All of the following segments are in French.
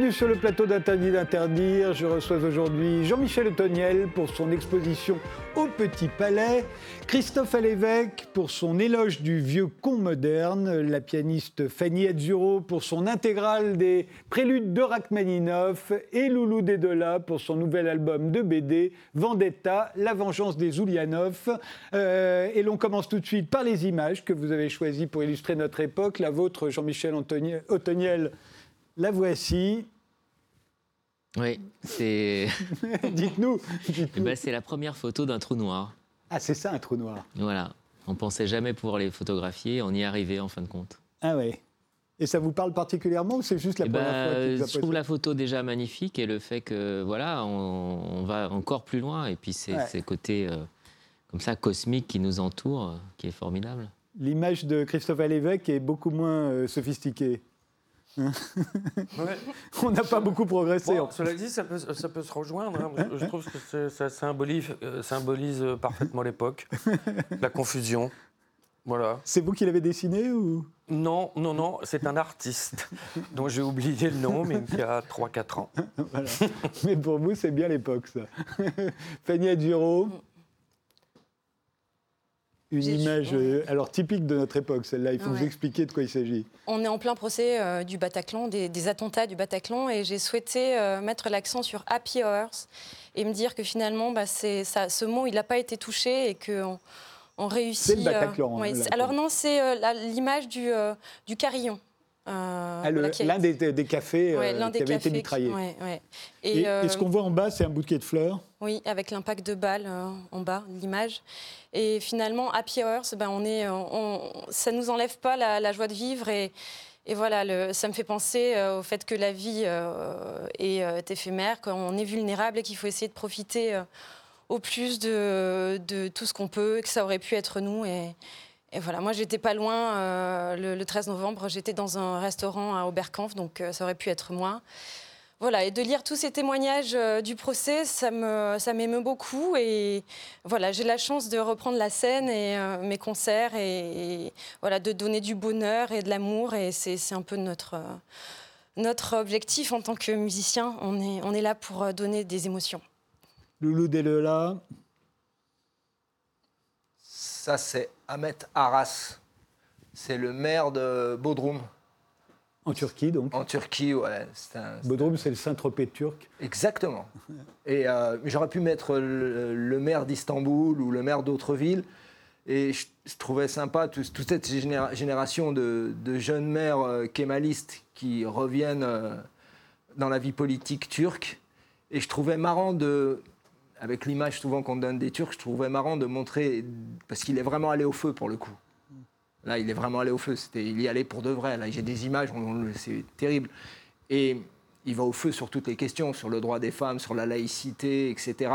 Bienvenue sur le plateau d'Interdit d'interdire. Je reçois aujourd'hui Jean-Michel Otoniel pour son exposition au Petit Palais, Christophe Alévèque pour son éloge du vieux con moderne, la pianiste Fanny Azzuro pour son intégrale des préludes de Rachmaninoff et Loulou Dedola pour son nouvel album de BD Vendetta, La vengeance des Oulianov. Euh, et l'on commence tout de suite par les images que vous avez choisies pour illustrer notre époque. La vôtre, Jean-Michel Otoniel, la voici. Oui, c'est. Dites-nous. Eh ben, c'est la première photo d'un trou noir. Ah, c'est ça un trou noir. Voilà. On pensait jamais pouvoir les photographier, on y est arrivé en fin de compte. Ah oui. Et ça vous parle particulièrement ou c'est juste la eh première fois que vous Je trouve la photo déjà magnifique et le fait que voilà, on, va encore plus loin et puis c'est ces côtés euh, comme ça cosmiques qui nous entourent, qui est formidable. L'image de Christophe Lévesque est beaucoup moins euh, sophistiquée. On n'a pas beaucoup progressé. cela dit, ça peut, ça peut se rejoindre. Hein. Je trouve que ça symbolise, euh, symbolise parfaitement l'époque, la confusion. Voilà. C'est vous qui l'avez dessiné ou? Non, non, non, c'est un artiste dont j'ai oublié le nom, mais qui a 3-4 ans. mais pour vous, c'est bien l'époque, ça. Fanny Duro une image euh, alors typique de notre époque, celle-là. Il faut vous expliquer de quoi il s'agit. On est en plein procès euh, du Bataclan, des, attentats du Bataclan, et j'ai souhaité euh, mettre l'accent sur Happy Hours et me dire que finalement, bah, ça, ce mot, il n'a pas été touché et qu'on on réussit. C'est le Bataclan. Hein, alors non, c'est l'image du, du carillon. Euh, ah, l'un des, cafés euh, qui avait été mitraillé. Et, euh, ce qu'on voit en bas, c'est un bouquet de fleurs. Oui, avec l'impact de balles en bas, l'image. Et finalement, Happy Hours, ben, on est, ça ne nous enlève pas la, joie de vivre. Et, et voilà, ça me fait penser au fait que la vie est éphémère, qu'on est vulnérable et qu'il faut essayer de profiter au plus de, de tout ce qu'on peut, que ça aurait pu être nous. Et, et voilà, moi j'étais pas loin euh, le, 13 novembre, j'étais dans un restaurant à Oberkampf, donc euh, ça aurait pu être moi. Voilà, et de lire tous ces témoignages euh, du procès, ça me ça m'émeut beaucoup et voilà, j'ai la chance de reprendre la scène et mes concerts et, voilà de donner du bonheur et de l'amour et c'est un peu notre notre objectif en tant que musicien. On est on est là pour donner des émotions. Loulou Delela. Ça c'est Ahmet Aras. C'est le maire de Bodrum. En Turquie, donc En Turquie, ouais. Bodrum, c'est le Saint-Tropez turc. Exactement. Et euh, j'aurais pu mettre le, maire d'Istanbul ou le maire d'autres villes. Et je, trouvais sympa toute cette génération de, jeunes maires euh, kémalistes qui reviennent euh, dans la vie politique turque. Et je trouvais marrant de, avec l'image souvent qu'on donne des Turcs, je trouvais marrant de montrer, parce qu'il est vraiment allé au feu pour le coup. Là, il est vraiment allé au feu. il y allait pour de vrai. Là, j'ai des images, c'est terrible. Et il va au feu sur toutes les questions, sur le droit des femmes, sur la laïcité, etc.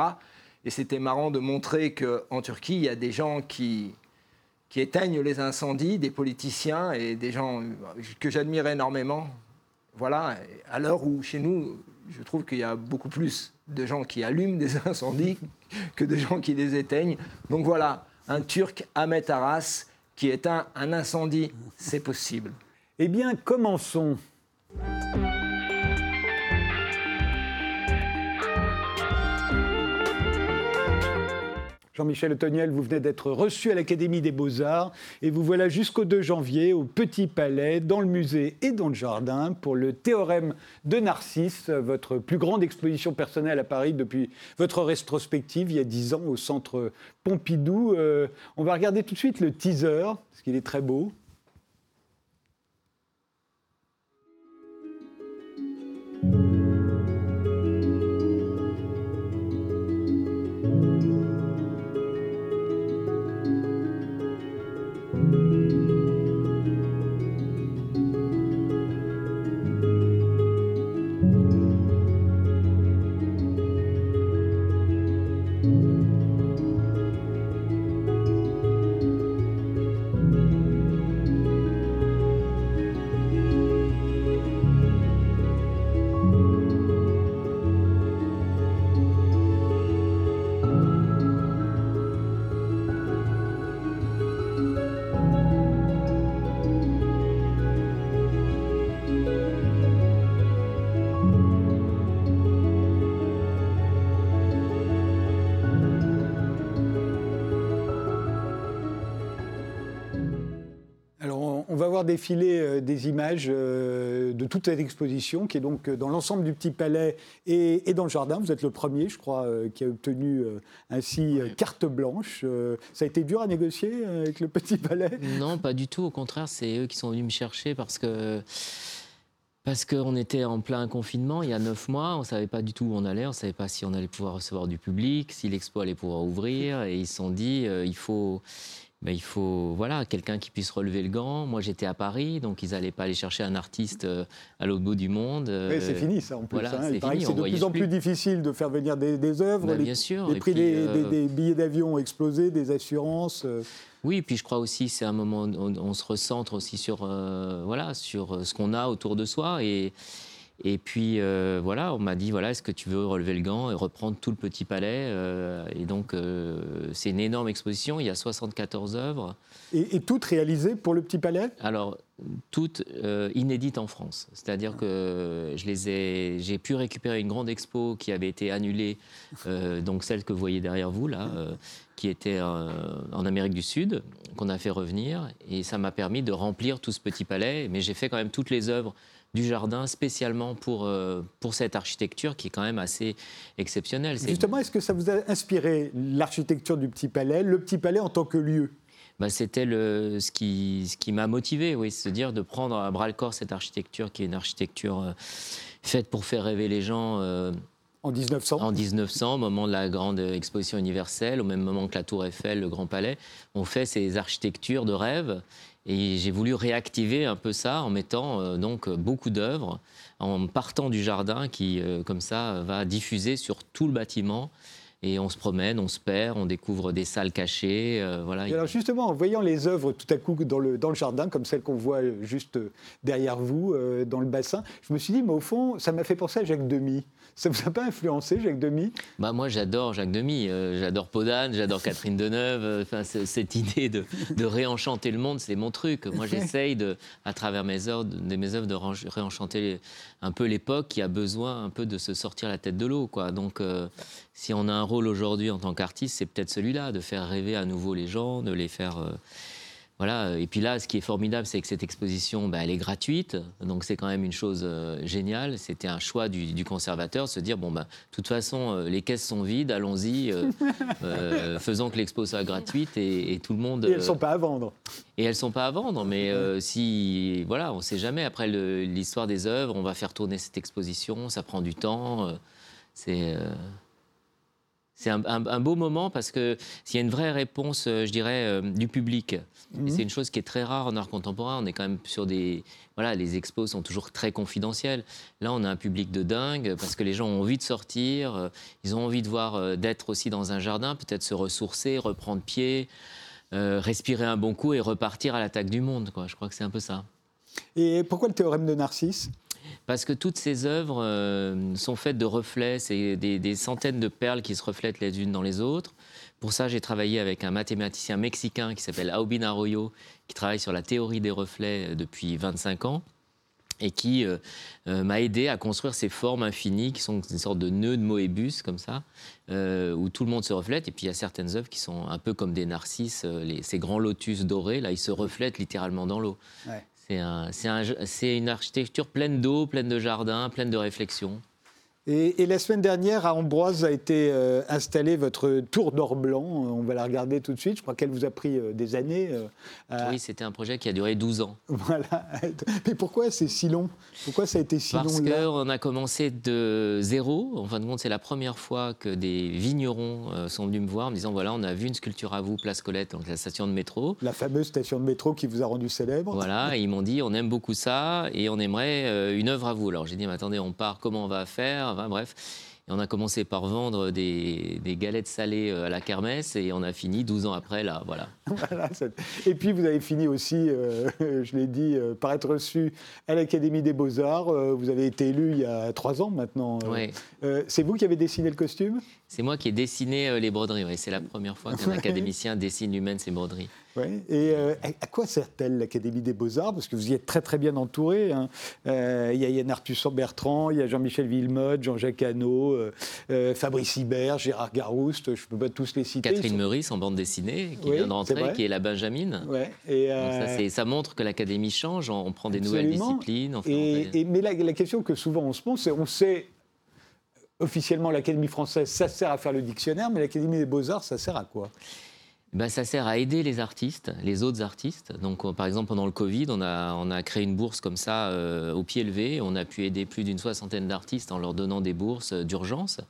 Et c'était marrant de montrer qu'en Turquie, il y a des gens qui, qui éteignent les incendies, des politiciens et des gens que j'admire énormément. Voilà, à l'heure où chez nous, je trouve qu'il y a beaucoup plus de gens qui allument des incendies que de gens qui les éteignent. Donc voilà, un Turc, Ahmet Aras, qui éteint un incendie, c'est possible. Eh bien, commençons. Jean-Michel Otoniel, vous venez d'être reçu à l'Académie des Beaux-Arts et vous voilà jusqu'au 2 janvier au Petit Palais, dans le musée et dans le jardin, pour le théorème de Narcisse, votre plus grande exposition personnelle à Paris depuis votre rétrospective il y a 10 ans au centre Pompidou. Euh, on va regarder tout de suite le teaser, parce qu'il est très beau. On va voir défiler euh, des images euh, de toute cette exposition qui est donc dans l'ensemble du Petit Palais et, dans le jardin. Vous êtes le premier, je crois, qui a obtenu ainsi carte blanche. ça a été dur à négocier avec le Petit Palais? Non, pas du tout. Au contraire, c'est eux qui sont venus me chercher parce que parce qu'on était en plein confinement il y a neuf mois, on ne savait pas du tout où on allait, on ne savait pas si on allait pouvoir recevoir du public, si l'expo allait pouvoir ouvrir. Et ils se sont dit, euh, il faut, ben, il faut voilà, quelqu'un qui puisse relever le gant. Moi, j'étais à Paris, donc ils n'allaient pas aller chercher un artiste euh, à l'autre bout du monde. oui, c'est fini ça en plus. Voilà, hein. c'est de plus en plus difficile de faire venir des, œuvres. Ben, bien sûr. Les prix euh, des, billets d'avion ont explosé, des assurances. Oui, puis je crois aussi c'est un moment où on, se recentre aussi sur euh, voilà sur euh, ce qu'on a autour de soi et et puis euh, voilà, on m'a dit voilà, est-ce que tu veux relever le gant et reprendre tout le petit palais Et donc c'est une énorme exposition. Il y a 74 œuvres. Et, toutes réalisées pour le petit palais? Alors toutes inédites en France. C'est-à-dire que je les ai, j'ai pu récupérer une grande expo qui avait été annulée, donc celle que vous voyez derrière vous là qui était euh, en Amérique du Sud, qu'on a fait revenir. Et ça m'a permis de remplir tout ce petit palais. Mais j'ai fait quand même toutes les œuvres du jardin spécialement pour, euh, pour cette architecture qui est quand même assez exceptionnelle. Justement, est-ce que ça vous a inspiré l'architecture du Petit Palais, le Petit Palais en tant que lieu? Bah, C'était le, ce qui, ce qui m'a motivé, oui, se dire de prendre à bras le corps cette architecture qui est une architecture euh, faite pour faire rêver les gens. En 1900 En 1900, au moment de la grande exposition universelle, au même moment que la Tour Eiffel, le Grand Palais, on fait ces architectures de rêve. Et j'ai voulu réactiver un peu ça en mettant euh, donc beaucoup d'œuvres, en partant du jardin qui, euh, comme ça, va diffuser sur tout le bâtiment et on se promène, on se perd, on découvre des salles cachées. Euh, voilà. alors justement, en voyant les œuvres tout à coup dans le, dans le jardin, comme celle qu'on voit juste derrière vous, dans le bassin, je me suis dit, mais au fond, ça m'a fait penser à Jacques Demy. Ça vous a pas influencé, Jacques Demy bah Moi, j'adore Jacques Demy. Euh, j'adore Podane, j'adore Catherine Deneuve. Euh, enfin, cette idée de, de, réenchanter le monde, c'est mon truc. Moi, j'essaye, à travers mes œuvres, de, mes œuvres, de réenchanter un peu l'époque qui a besoin un peu de se sortir la tête de l'eau. Quoi. Donc, euh, si on a un rôle aujourd'hui en tant qu'artiste, c'est peut-être celui-là, de faire rêver à nouveau les gens, de les faire... Voilà. Et puis là, ce qui est formidable, c'est que cette exposition, bah, elle est gratuite. Donc c'est quand même une chose euh, géniale. C'était un choix du, conservateur, se dire bon, bah, de toute façon, euh, les caisses sont vides, allons-y, euh, faisons que l'expo soit gratuite et, tout le monde. Et elles ne sont pas à vendre. Et elles ne sont pas à vendre, mais si, voilà, on ne sait jamais. Après l'histoire des œuvres, on va faire tourner cette exposition, ça prend du temps. c'est c'est un, beau moment parce que s'il y a une vraie réponse, euh, je dirais, euh, du public, mhm. c'est une chose qui est très rare en art contemporain. On est quand même sur des, voilà, les expos sont toujours très confidentiels. Là, on a un public de dingue parce que les gens ont envie de sortir, euh, ils ont envie de voir, d'être aussi dans un jardin, peut-être se ressourcer, reprendre pied, respirer un bon coup et repartir à l'attaque du monde. Quoi. Je crois que c'est un peu ça. Et pourquoi le théorème de Narcisse? Parce que toutes ces œuvres euh, sont faites de reflets, c'est des, centaines de perles qui se reflètent les unes dans les autres. Pour ça, j'ai travaillé avec un mathématicien mexicain qui s'appelle Aubin Arroyo, qui travaille sur la théorie des reflets euh, depuis 25 ans et qui euh, m'a aidé à construire ces formes infinies qui sont une sorte de nœud de Moebius comme ça, où tout le monde se reflète. Et puis il y a certaines œuvres qui sont un peu comme des narcisses, ces grands lotus dorés, là ils se reflètent littéralement dans l'eau. C'est une architecture pleine d'eau, pleine de jardins, pleine de réflexions. Et, la semaine dernière, à Ambroise, a été euh, installée votre tour d'or blanc. On va la regarder tout de suite. Je crois qu'elle vous a pris euh, des années. Euh, oui, c'était un projet qui a duré 12 ans. Voilà. Mais pourquoi c'est si long? Pourquoi ça a été si Parce long Parce qu'on a commencé de zéro. En fin de compte, c'est la première fois que des vignerons sont venus me voir en me disant voilà, on a vu une sculpture à vous, Place Colette, donc la station de métro. La fameuse station de métro qui vous a rendu célèbre. Voilà, et ils m'ont dit on aime beaucoup ça et on aimerait une œuvre à vous. Alors j'ai dit mais attendez, on part, comment on va faire? Bref. Et on a commencé par vendre des, galettes salées euh, à la kermesse et on a fini 12 ans après, là, voilà. et puis vous avez fini aussi, euh, je l'ai dit, euh, par être reçu à l'Académie des Beaux-Arts. vous avez été élu il y a trois ans maintenant. c'est vous qui avez dessiné le costume? C'est moi qui ai dessiné les broderies, oui. C'est la première fois qu'un académicien dessine lui-même ses broderies. Ouais. Et euh, à quoi sert-elle l'Académie des Beaux-Arts? Parce que vous y êtes très très bien entouré. hein. Euh, Il y a Yann Arthus Bertrand, il y a Jean-Michel Villemotte, Jean-Jacques Hano, euh, euh, Fabrice Hibert, Gérard Garouste, je ne peux pas tous les citer. Catherine sont- Meurice en bande dessinée, qui Oui, vient d'entrer, vrai. qui est la Benjamine. Ouais. Et, euh, ça, montre que l'académie change, on on prend des nouvelles disciplines. on fait Et, rentrer- et- mais la, la question que souvent on se pose, c'est on sait officiellement l'Académie française, ça sert à faire le dictionnaire, mais l'Académie des beaux-arts, ça sert à quoi? Ben, ça sert à aider les artistes, les autres artistes. Donc, par exemple, pendant le Covid, on a, on créé une bourse comme ça euh, au pied levé. On a pu aider plus d'une soixantaine d'artistes en leur donnant des bourses euh, d'urgence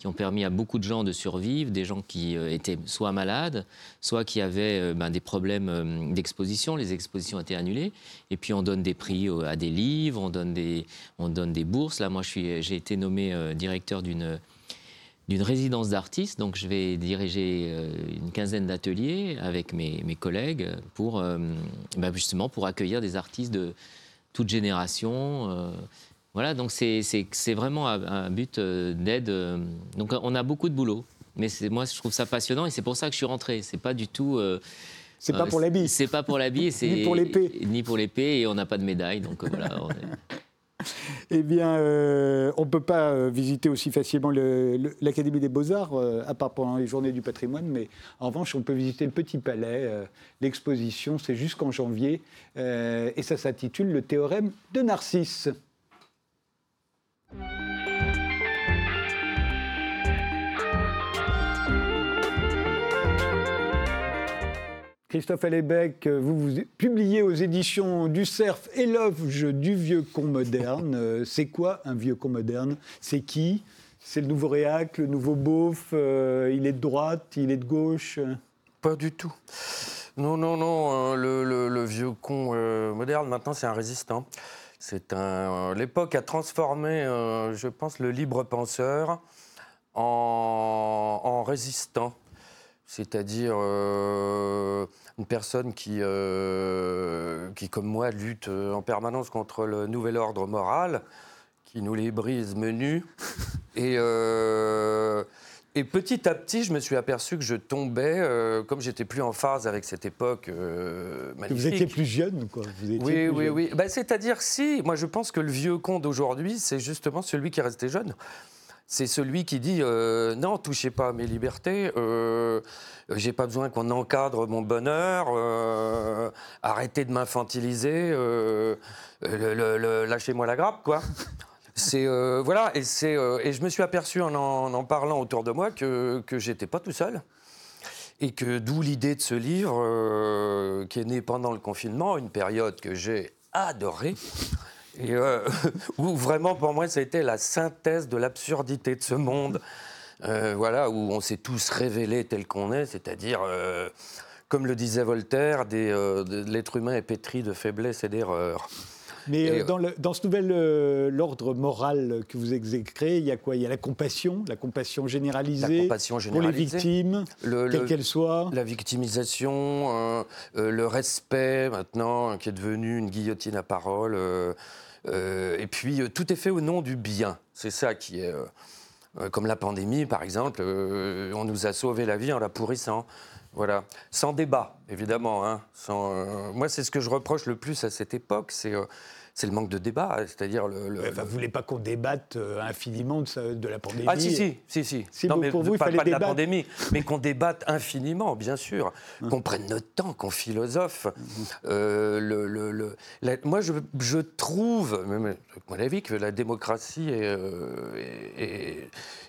qui ont permis à beaucoup de gens de survivre, des gens qui euh, étaient soit malades, soit qui avaient euh, ben, des problèmes euh, d'exposition. Les expositions étaient annulées. Et puis, on donne des prix à des livres, on donne des, on donne des bourses. Là, moi, j'ai été nommé directeur d'une d'une résidence d'artistes. Donc, je vais diriger une quinzaine d'ateliers avec mes, mes collègues pour bah, justement pour accueillir des artistes de toute génération. Voilà, donc c'est vraiment un, un but euh, d'aide. euh, donc, on a beaucoup de boulot. Mais moi, je trouve ça passionnant et c'est pour ça que je suis rentré. C'est pas du tout. euh, C'est pas pour la bille. C'est pas pour la bille. c'est- Ni pour l'épée. Ni pour l'épée et on n'a pas de médaille. Donc voilà. Eh bien, euh, on ne peut pas visiter aussi facilement le- le- l'Académie des Beaux-Arts, euh, à part pendant les journées du patrimoine, mais en revanche, on peut visiter le Petit Palais. euh, L'exposition, c'est jusqu'en janvier, et ça s'intitule Le théorème de Narcisse. Christophe Allébec, vous, vous publiez aux éditions du Cerf Éloge du vieux con moderne. Euh, C'est quoi un vieux con moderne? C'est qui? C'est le nouveau réac, le nouveau beauf euh, Il est de droite Il est de gauche? Pas du tout. Non, non, non. euh, le, vieux con moderne, maintenant, c'est un résistant. C'est un. L'époque a transformé, euh, je pense, le libre penseur en, résistant. C'est-à-dire euh, une personne qui, euh, qui, comme moi, lutte en permanence contre le nouvel ordre moral, qui nous les brise menus. Et, et petit à petit, je me suis aperçu que je tombais, euh, comme j'étais plus en phase avec cette époque euh, magnifique. Vous étiez plus jeune, quoi. Vous étiez Oui, plus oui, jeune. oui. Bah, C'est-à-dire, si, moi je pense que le vieux con d'aujourd'hui, c'est justement celui qui est resté jeune. C'est celui qui dit euh, non, touchez pas à mes libertés, j'ai pas besoin qu'on encadre mon bonheur, arrêtez de m'infantiliser, lâchez-moi la grappe, quoi. C'est euh, voilà, et c'est euh, et je me suis aperçu en en, parlant autour de moi que que j'étais pas tout seul. Et que d'où l'idée de ce livre euh, qui est né pendant le confinement, une période que j'ai adorée. Et où vraiment pour moi ça a été la synthèse de l'absurdité de ce monde, voilà, où on s'est tous révélés tels qu'on est, c'est-à-dire, comme le disait Voltaire, l'être humain est pétri de faiblesses et d'erreurs. Mais Et, euh, dans, le- dans ce nouvel euh, l'ordre moral que vous exécrez, il y a quoi? Il y a la compassion, la compassion généralisée, La compassion pour les victimes, Le- le- quelles qu'elles soient. La victimisation, euh, euh, le respect maintenant, qui est devenu une guillotine à parole. euh, euh, et puis, euh, tout est fait au nom du bien. C'est ça qui est. euh, euh, comme la pandémie, par exemple, euh, on nous a sauvé la vie en la pourrissant. Voilà. Sans débat, évidemment. hein. Sans, euh, moi, c'est ce que je reproche le plus à cette époque, c'est euh, c'est le manque de débat. C'est-à-dire le. le- Enfin, vous ne voulez pas qu'on débatte euh, infiniment de, ça- de la pandémie ah si, si, si, si. Si, non, mais pour vous, il pas, fallait pas de la pandémie, mais qu'on débatte infiniment, bien sûr, qu'on prenne notre temps, qu'on philosophe. Euh, le, la- moi, je, je trouve, même mon avis, que la démocratie est, euh,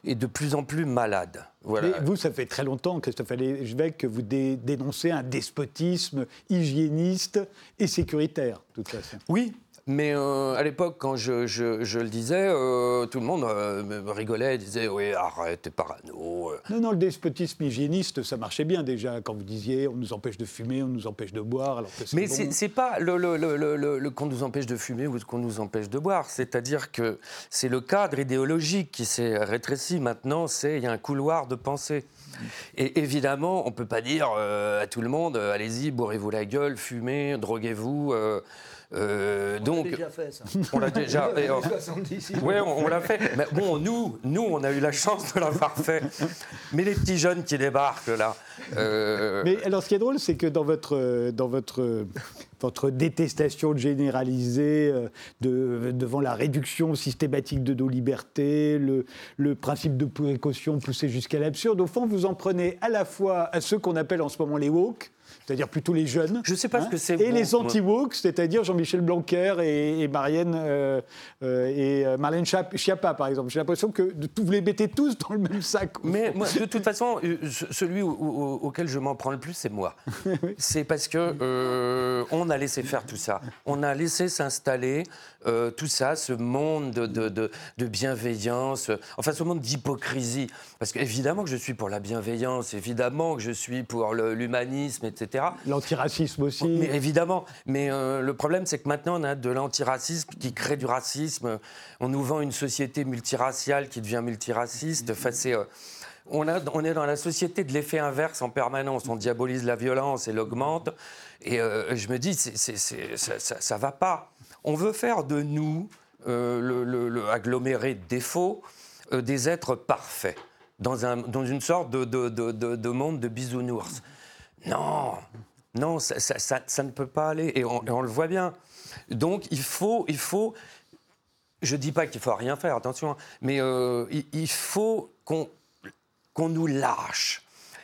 est- de plus en plus malade. Voilà. Mais vous, ça fait très longtemps, Christophe Allévèque, que vous dé- dénoncez un despotisme hygiéniste et sécuritaire, de toute façon. Oui, mais euh, à l'époque, quand je, je- je le disais, euh, tout le monde euh, rigolait, disait Oui, arrête, t'es parano. euh. Non, non, le despotisme hygiéniste, ça marchait bien déjà, quand vous disiez on nous empêche de fumer, on nous empêche de boire, alors que c'est Mais bon. c'est c'est pas le, le- le- le- le- le qu'on nous empêche de fumer ou qu'on nous empêche de boire. C'est-à-dire que c'est le cadre idéologique qui s'est rétréci. Maintenant, c'est il y a un couloir de pensée. Et évidemment, on peut pas dire à tout le monde allez-y, bourrez-vous la gueule, fumez, droguez-vous. Euh, On donc, l'a déjà fait, ça. on l'a déjà. et, euh, 70, oui, on, on l'a fait. Mais bon, nous, nous, on a eu la chance de l'avoir fait. Mais les petits jeunes qui débarquent là. euh, Mais alors, ce qui est drôle, c'est que dans votre, dans votre, votre détestation généralisée de, devant la réduction systématique de nos libertés, le, le principe de précaution poussé jusqu'à l'absurde, au fond, vous en prenez à la fois à ceux qu'on appelle en ce moment les woke, c'est-à-dire plutôt les jeunes. hein, Je sais pas ce que c'est Et les anti-woke, c'est-à-dire Jean-Michel Blanquer et, et Marianne euh, euh, et euh, Marlène Schiappa, par exemple. J'ai l'impression que vous les mettez tous dans le même sac. Mais moi, de toute façon, ce- celui au- au- auquel je m'en prends le plus, c'est moi. C'est parce que euh, on a laissé faire tout ça. On a laissé s'installer tout ça, ce monde de, de- de- de bienveillance, enfin ce monde d'hypocrisie. Parce qu'évidemment que je suis pour la bienveillance, évidemment que je suis pour l'humanisme, etc. L'antiracisme aussi. Mais évidemment, mais euh, le problème c'est que maintenant on a de l'antiracisme qui crée du racisme. On nous vend une société multiraciale qui devient multiraciste. Enfin, c'est, euh, on, a- on est dans la société de l'effet inverse en permanence. On diabolise la violence et l'augmente. Et euh, je me dis, ça, ça, ça va pas. On veut faire de nous, euh, le, le- le aggloméré de défauts, euh, des êtres parfaits, dans, un, dans une sorte de, de- de- de- de monde de bisounours. Non, non, ça, ne peut pas aller, et on, le voit bien. Donc il faut, il faut. Je dis pas qu'il faut rien faire, attention, hein, mais euh, il, faut qu'on qu'on nous lâche.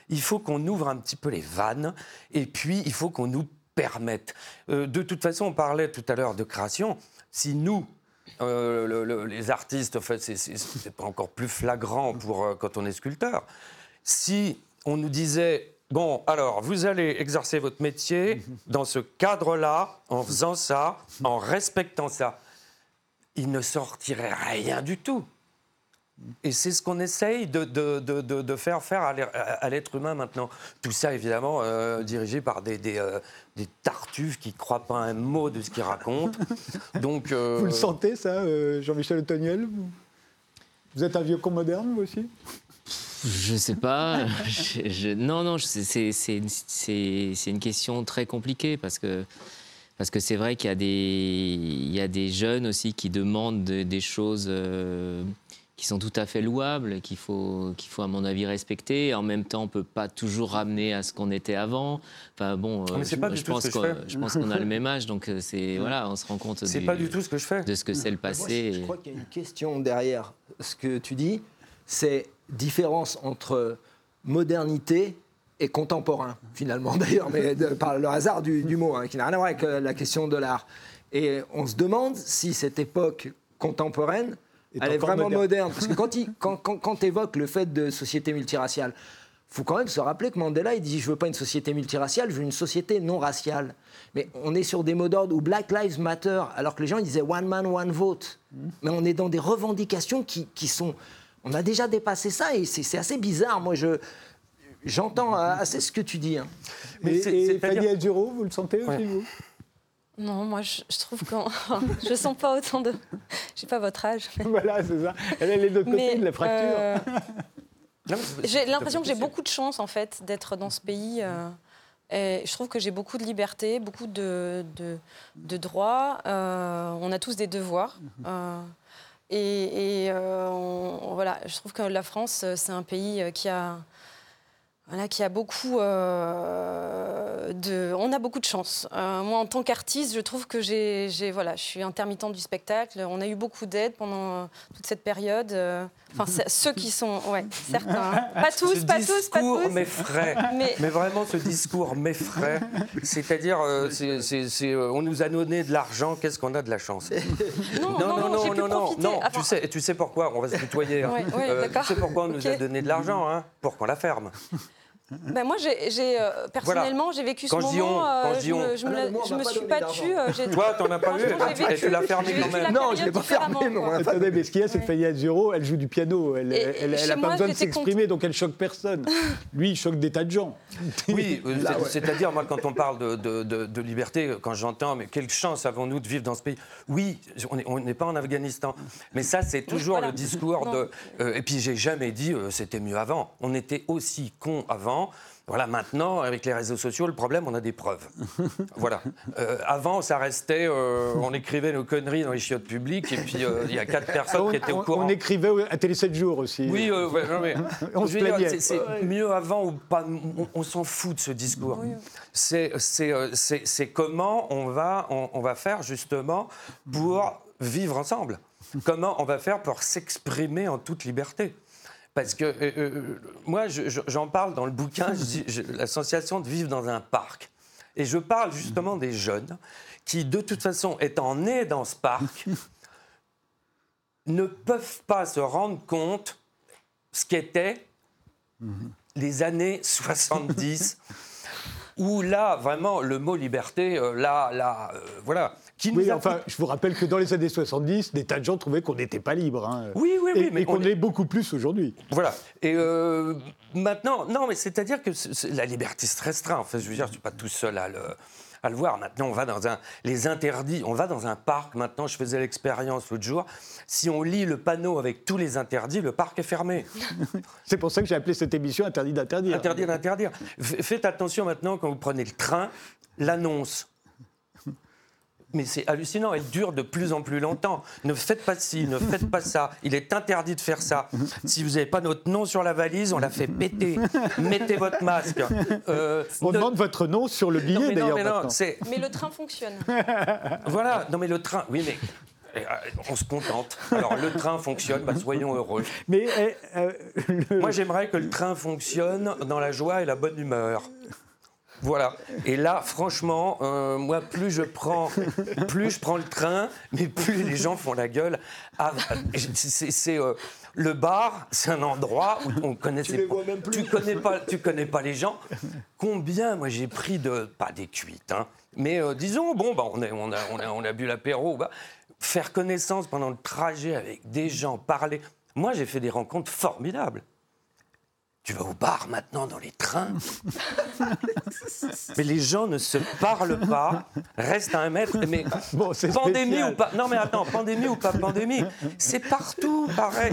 Il faut qu'on ouvre un petit peu les vannes, et puis il faut qu'on nous permette. Euh, de toute façon, on parlait tout à l'heure de création. Si nous, euh, le- le- les artistes, en fait, c'est- c'est c'est pas encore plus flagrant pour quand on est sculpteur. Si on nous disait bon, alors vous allez exercer votre métier dans ce cadre-là, en faisant ça, en respectant ça, il ne sortirait rien du tout. Et c'est ce qu'on essaye de, de- de- de- faire faire à l'être- humain maintenant. Tout ça, évidemment, euh, dirigé par des, des, euh, des tartuffes qui ne croient pas un mot de ce qu'ils racontent. Donc, euh, Vous le sentez, ça, Jean-Michel Otoniel vous, vous êtes un vieux con moderne, vous aussi? Je sais pas. Je- je- non, non, c'est- une, question très compliquée parce que parce que c'est vrai qu'il y a des il y a des jeunes aussi qui demandent de- des choses euh, qui sont tout à fait louables, qu'il faut qu'il faut à mon avis respecter. Et en même temps, on peut pas toujours ramener à ce qu'on était avant. Enfin bon, c'est je, pas pense qu'on- fais. je pense qu'on a le même âge, donc euh, c'est voilà, on se rend compte c'est du- pas du tout ce que je fais. de ce que c'est le Moi, passé. je, je et- crois qu'il y a une question derrière ce que tu dis, c'est différence entre modernité et contemporain, finalement, d'ailleurs, mais de- par le hasard du, du mot, hein, qui n'a rien à voir avec euh, la question de l'art. Et on se demande si cette époque contemporaine, Est elle est vraiment moderne. moderne. Parce que quand tu quand, quand, quand évoques le fait de société multiraciale, faut quand même se rappeler que Mandela, il dit Je veux pas une société multiraciale, je veux une société non raciale. Mais on est sur des mots d'ordre où Black Lives Matter, alors que les gens ils disaient One man, one vote. Mais on est dans des revendications qui, qui sont. On a déjà dépassé ça et c'est assez bizarre. Moi, je. J'entends assez ce que tu dis. hein. Mais Et, c'est- et c'est-à-dire- Fanny Azuro, vous le sentez aussi, Ouais. vous? Non, moi, je, je trouve que je sens pas autant de. J'ai pas votre âge. mais- Voilà, c'est ça. Elle, elle est de l'autre côté Mais, de la fracture. euh, j'ai l'impression que j'ai beaucoup de chance, en fait, d'être dans ce pays. euh, et je trouve que j'ai beaucoup de liberté, beaucoup de, de, de droits. Euh, on a tous des devoirs. Et euh, voilà, je trouve que la France, euh, c'est un pays euh, qui a, voilà, qui a beaucoup euh, de. On a beaucoup de chance. Euh, moi, en tant qu'artiste, je trouve que j'ai, voilà, je suis intermittente du spectacle. On a eu beaucoup d'aide pendant euh, toute cette période. Enfin, ceux qui sont, ouais, certains. Pas tous, ce pas tous, pas tous. Mais- Mais vraiment, ce discours m'effraie. C'est-à-dire, euh, on nous a donné de l'argent, qu'est-ce qu'on a de la chance? Non, non, non, profiter. non. Enfin, Tu sais, tu sais pourquoi? On va se tutoyer. hein. Ouais, ouais, d'accord. tu sais pourquoi on nous a donné de l'argent hein? Pour qu'on la ferme. Ben, moi, j'ai, euh, personnellement, j'ai vécu Quand ce je dis moment. on, euh, quand je je on. me, je me, Ah non, la- moi, je me pas suis battue. euh, Toi, t'en as pas eu tu l'as vécu- fermé quand même. la Non, je l'ai pas fermé, différemment, mais on quoi. l'a pas Attendez, mais ce qu'il y a, c'est que Fanny Azuro, elle joue du piano. Elle Et- n'a elle, elle a pas moi, besoin de s'exprimer, donc elle choque personne. Lui, il choque des tas de gens. Oui, euh, c'est-à-dire, moi, quand on parle de, liberté, quand j'entends, mais quelle chance avons-nous de vivre dans ce pays? Oui, on n'est pas en Afghanistan. Mais ça, c'est toujours le discours Non. de. euh, et puis, j'ai jamais dit euh, c'était mieux avant. On était aussi cons avant. Voilà, maintenant, avec les réseaux sociaux, le problème, on a des preuves. voilà. Euh, avant, ça restait, euh, on écrivait nos conneries dans les chiottes publiques, et puis euh, il y a quatre personnes On, qui étaient au on- courant. on écrivait à Télé 7 jours aussi. Oui, euh, ouais, non, mais On se plaignait. c'est- c'est mieux avant ou pas. On, on s'en fout de ce discours. C'est c'est, c'est- c'est comment on va, on, on va faire justement pour vivre ensemble. Comment on va faire pour s'exprimer en toute liberté. Parce que euh, euh, moi, je- je- j'en parle dans le bouquin, je dis- je- la sensation de vivre dans un parc. Et je parle justement des jeunes qui, de toute façon, étant nés dans ce parc, ne peuvent pas se rendre compte ce qu'étaient les années 70, où là, vraiment, le mot liberté, euh, là, là, euh, voilà, qui nous Oui, a enfin, je vous rappelle que dans les années 70, des tas de gens trouvaient qu'on n'était pas libre. hein. Oui, oui, oui, Et, mais et qu'on on est- est beaucoup plus aujourd'hui. Voilà. Et euh, maintenant, non, mais c'est-à-dire que la liberté se restreint. Enfin, je veux dire, je suis pas tout seul à le, à le voir. Maintenant, on va dans un. Les interdits, on va dans un parc. Maintenant, je faisais l'expérience l'autre jour. Si on lit le panneau avec tous les interdits, le parc est fermé. C'est pour ça que j'ai appelé cette émission Interdit d'interdire. Interdit d'interdire. Faites attention maintenant quand vous prenez le train, l'annonce. Mais c'est hallucinant, elle dure de plus en plus longtemps. Ne faites pas ci, ne faites pas ça. Il est interdit de faire ça. Si vous n'avez pas notre nom sur la valise, on la fait péter. Mettez votre masque. Euh, On ne- demande votre nom sur le billet d'ailleurs. mais Mais le train fonctionne. voilà. Non, mais le train. Oui, mais euh, on se contente. Alors le train fonctionne, bah, soyons heureux. Mais eh, euh, le- Moi, j'aimerais que le train fonctionne dans la joie et la bonne humeur. Voilà. Et là, franchement, euh, moi, plus je prends, plus je prends le train, mais plus les gens font la gueule. Ah, c'est euh, le bar, c'est un endroit où on connaissait les pas. vois même plus. Tu connais pas, tu connais pas les gens. Combien, moi, j'ai pris de, pas des cuites, hein, mais euh, disons, bon, bah, on a, on a, on a bu l'apéro, bah, faire connaissance pendant le trajet avec des gens, parler. Moi, j'ai fait des rencontres formidables. Tu vas au bar maintenant dans les trains. mais les gens ne se parlent pas, restent à un mètre. Mais Bon, c'est pandémie spécial. ou pas Non, mais attends, pandémie ou pas pandémie, c'est partout pareil.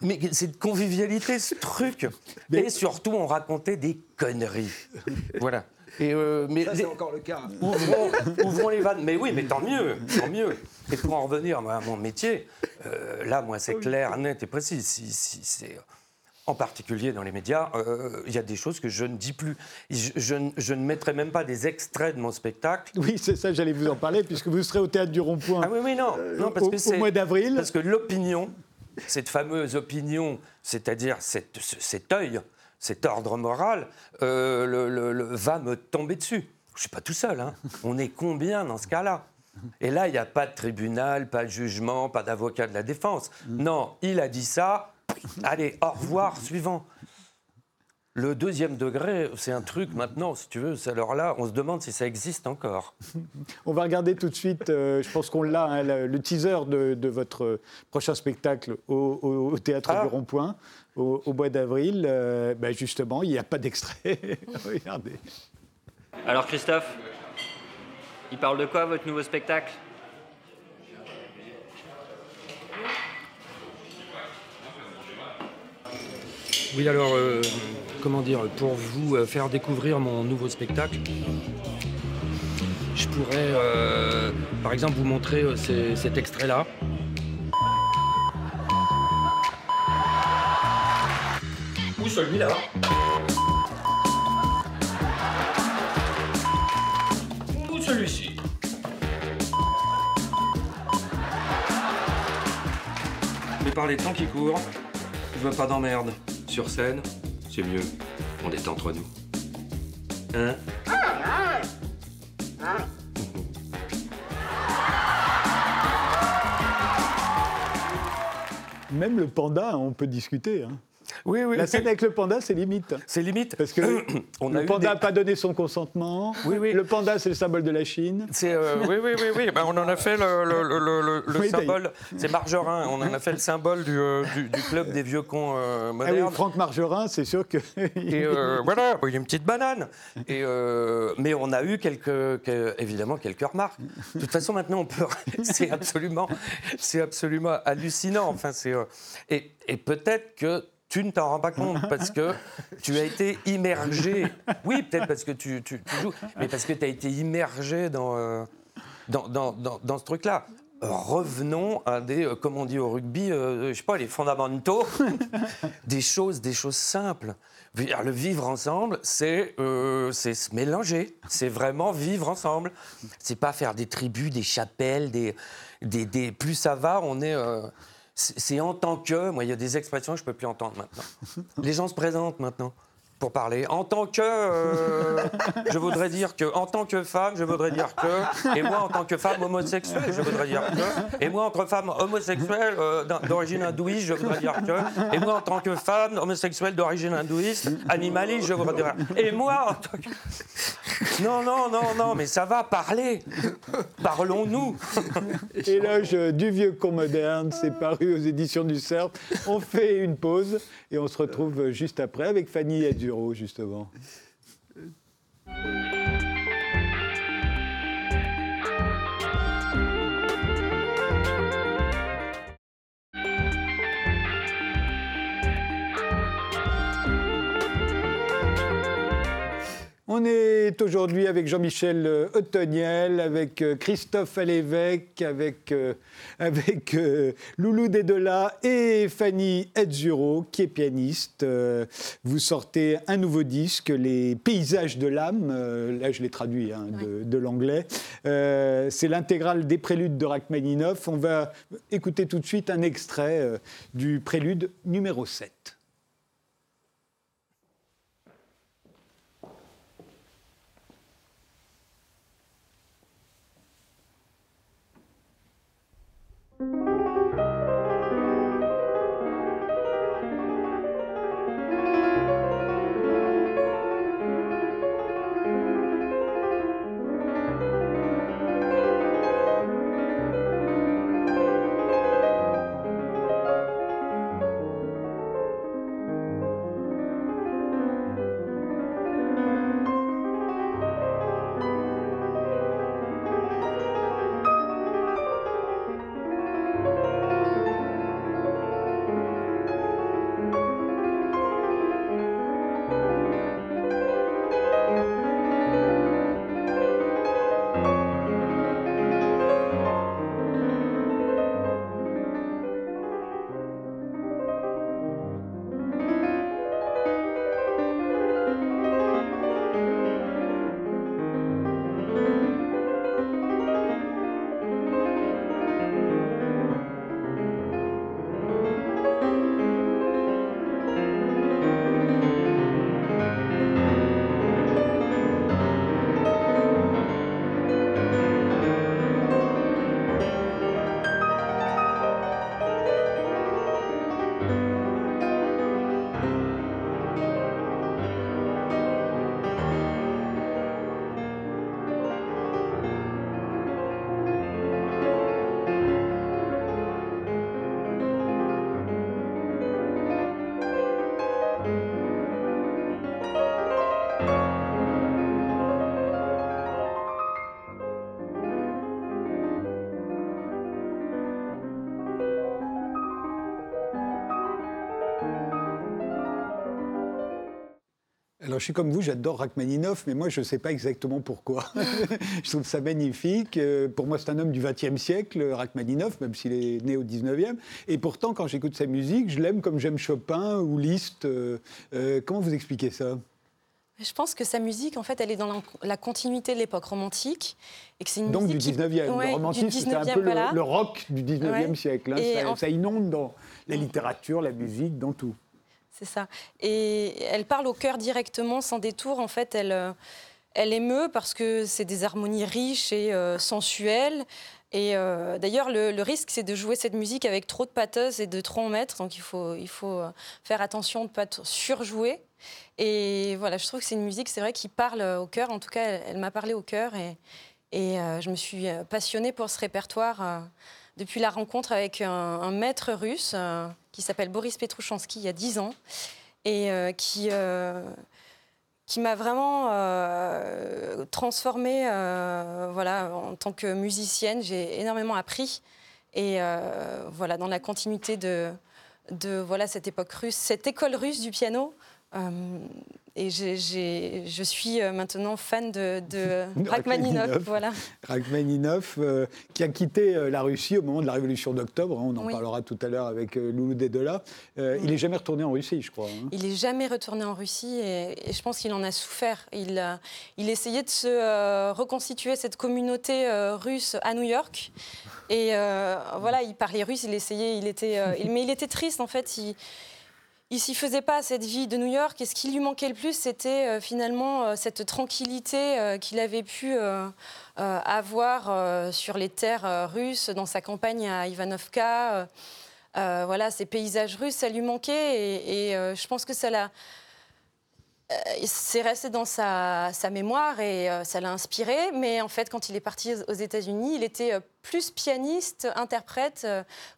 Mais c'est de convivialité ce truc. Et surtout, on racontait des conneries. Voilà. Et euh, mais Ça, les- c'est encore le cas. ouvrons, ouvrons les vannes. Mais oui, mais tant mieux, tant mieux. Et pour en revenir à mon métier, euh, là, moi, c'est clair, net et précis. Si, si c'est en particulier dans les médias, euh, il y a des choses que je ne dis plus. Je, je ne- je ne mettrai même pas des extraits de mon spectacle. oui, c'est ça, j'allais vous en parler, puisque vous serez au théâtre du Rond-Point Ah oui, oui, non, non parce au, que au mois d'avril. parce que l'opinion, cette fameuse opinion, c'est-à-dire cette- cet œil, cet ordre moral, euh, le- le- le- va me tomber dessus. Je ne suis pas tout seul. hein. On est combien dans ce cas-là? Et là, il n'y a pas de tribunal, pas de jugement, pas d'avocat de la défense. Non, il a dit ça. Allez, au revoir, suivant. Le deuxième degré, c'est un truc maintenant, si tu veux. c'est- Alors là, on se demande si ça existe encore. On va regarder tout de suite, euh, je pense qu'on l'a, hein, le, le teaser de, de votre prochain spectacle au, au- au théâtre Ah. du Rond-Point au, au mois d'avril. Euh, ben, justement, il n'y a pas d'extrait. Regardez. Alors Christophe, il parle de quoi votre nouveau spectacle? Oui, alors, euh, comment dire, pour vous euh, faire découvrir mon nouveau spectacle, je pourrais, euh, par exemple, vous montrer euh, ces- cet extrait-là. Ou celui-là. Ou celui-ci. Mais par les temps qui courent, je veux pas d'emmerde. Sur scène, c'est mieux. On est entre nous. Hein Même le panda, on peut discuter. hein. Oui, oui. La scène avec le panda, c'est limite. C'est limite. Parce que On a le panda des- n'a pas donné son consentement. Oui, oui. Le panda, c'est le symbole de la Chine. C'est euh, oui, oui, oui, oui. Ben, on en a fait le, le- le- Oui, symbole. C'est Margerin. On en a fait le symbole du, euh, du- du club des vieux cons euh, Ah oui, modernes. Franck Margerin, c'est sûr que. Et euh, voilà, il y a une petite banane. Et euh, mais on a eu quelques, évidemment quelques remarques. De toute façon, maintenant, on peut. c'est absolument, c'est absolument hallucinant. Enfin, c'est euh, et, et peut-être que tu ne t'en rends pas compte parce que tu as été immergé. Oui, peut-être parce que tu, joues, mais parce que tu as été immergé dans, euh, dans, dans- dans- dans ce truc-là. Revenons à des, euh, comme on dit au rugby, euh, je sais pas, les fondamentaux, des choses, des choses simples. Le vivre ensemble, c'est euh, c'est se mélanger, c'est vraiment vivre ensemble. C'est pas faire des tribus, des chapelles, des, des, des- plus ça va, on est. c'est en tant que. Moi, il y a des expressions que je peux plus entendre maintenant. Les gens se présentent maintenant parler. En tant que, euh, je voudrais dire que, en tant que femme, je voudrais dire que, et moi en tant que femme homosexuelle, je voudrais dire que, et moi entre femmes homosexuelles euh, d'origine hindouiste, je voudrais dire que, et moi en tant que femme homosexuelle d'origine hindouiste, animaliste, je voudrais dire, et moi en tant que, non non non non, mais ça va parler, parlons-nous. Éloge du vieux con moderne, c'est paru aux éditions du Cerf. On fait une pause et on se retrouve juste après avec Fanny Justement. On est aujourd'hui avec Jean-Michel euh, Ottoniel, avec euh, Christophe Alévèque, avec, euh, avec euh, Loulou Dedola et Fanny Edzuro, qui est pianiste. Euh, vous sortez un nouveau disque, Les Paysages de l'âme. Euh, là, je l'ai traduit hein, de, de l'anglais. Euh, C'est l'intégrale des préludes de Rachmaninoff. On va écouter tout de suite un extrait euh, du prélude numéro 7. Alors, je suis comme vous, j'adore Rachmaninoff, mais moi, je ne sais pas exactement pourquoi. je trouve ça magnifique. Euh, Pour moi, c'est un homme du XXe siècle, Rachmaninoff, même s'il est né au XIXe. Et pourtant, quand j'écoute sa musique, je l'aime comme j'aime Chopin ou Liszt. Euh, euh, comment vous expliquez ça? Je pense que sa musique, en fait, elle est dans la, continuité de l'époque romantique. Et que c'est une Donc du musique qui- 19e. Ouais, le romantisme, c'est un 19e, peu le- voilà. le, rock du 19e Ouais. siècle. hein. Et Ça, en- ça inonde dans la littérature, la musique, dans tout. C'est ça. Et elle parle au cœur directement, sans détour. En fait, elle, euh, elle émeut parce que c'est des harmonies riches et euh, sensuelles. Et euh, d'ailleurs, le, risque, c'est de jouer cette musique avec trop de pathos et de trop en mettre. Donc, il faut, il faut faire attention de ne pas surjouer. Et voilà, je trouve que c'est une musique, c'est vrai, qui parle au cœur. En tout cas, elle, m'a parlé au cœur. Et, je me suis passionnée pour ce répertoire depuis la rencontre avec un, maître russe euh, qui s'appelle Boris Petrouchansky il y a 10 ans et euh, qui, euh, qui m'a vraiment transformée voilà, en tant que musicienne. J'ai énormément appris. Et voilà, dans la continuité de, de voilà, cette époque russe, cette école russe du piano. Et je suis euh, maintenant fan de, de Rachmaninov. Voilà. Rachmaninov, euh, qui a quitté euh, la Russie au moment de la révolution d'octobre. Hein, on en parlera tout à l'heure avec Loulou Dedola. Il n'est jamais retourné en Russie, je crois. Hein. Il n'est jamais retourné en Russie et, je pense qu'il en a souffert. Il, il essayait de se reconstituer cette communauté russe à New York. Et voilà, il parlait russe, il essayait, il était, mais il était triste en fait. Il, il s'y faisait pas cette vie de New York et ce qui lui manquait le plus, c'était euh, finalement euh, cette tranquillité euh, qu'il avait pu avoir sur les terres russes, dans sa campagne à Ivanovka. voilà, ces paysages russes, ça lui manquait et, et je pense que ça l'a c'est resté dans sa, mémoire et euh, ça l'a inspiré. Mais en fait, quand il est parti aux États-Unis, il était euh, plus pianiste, interprète,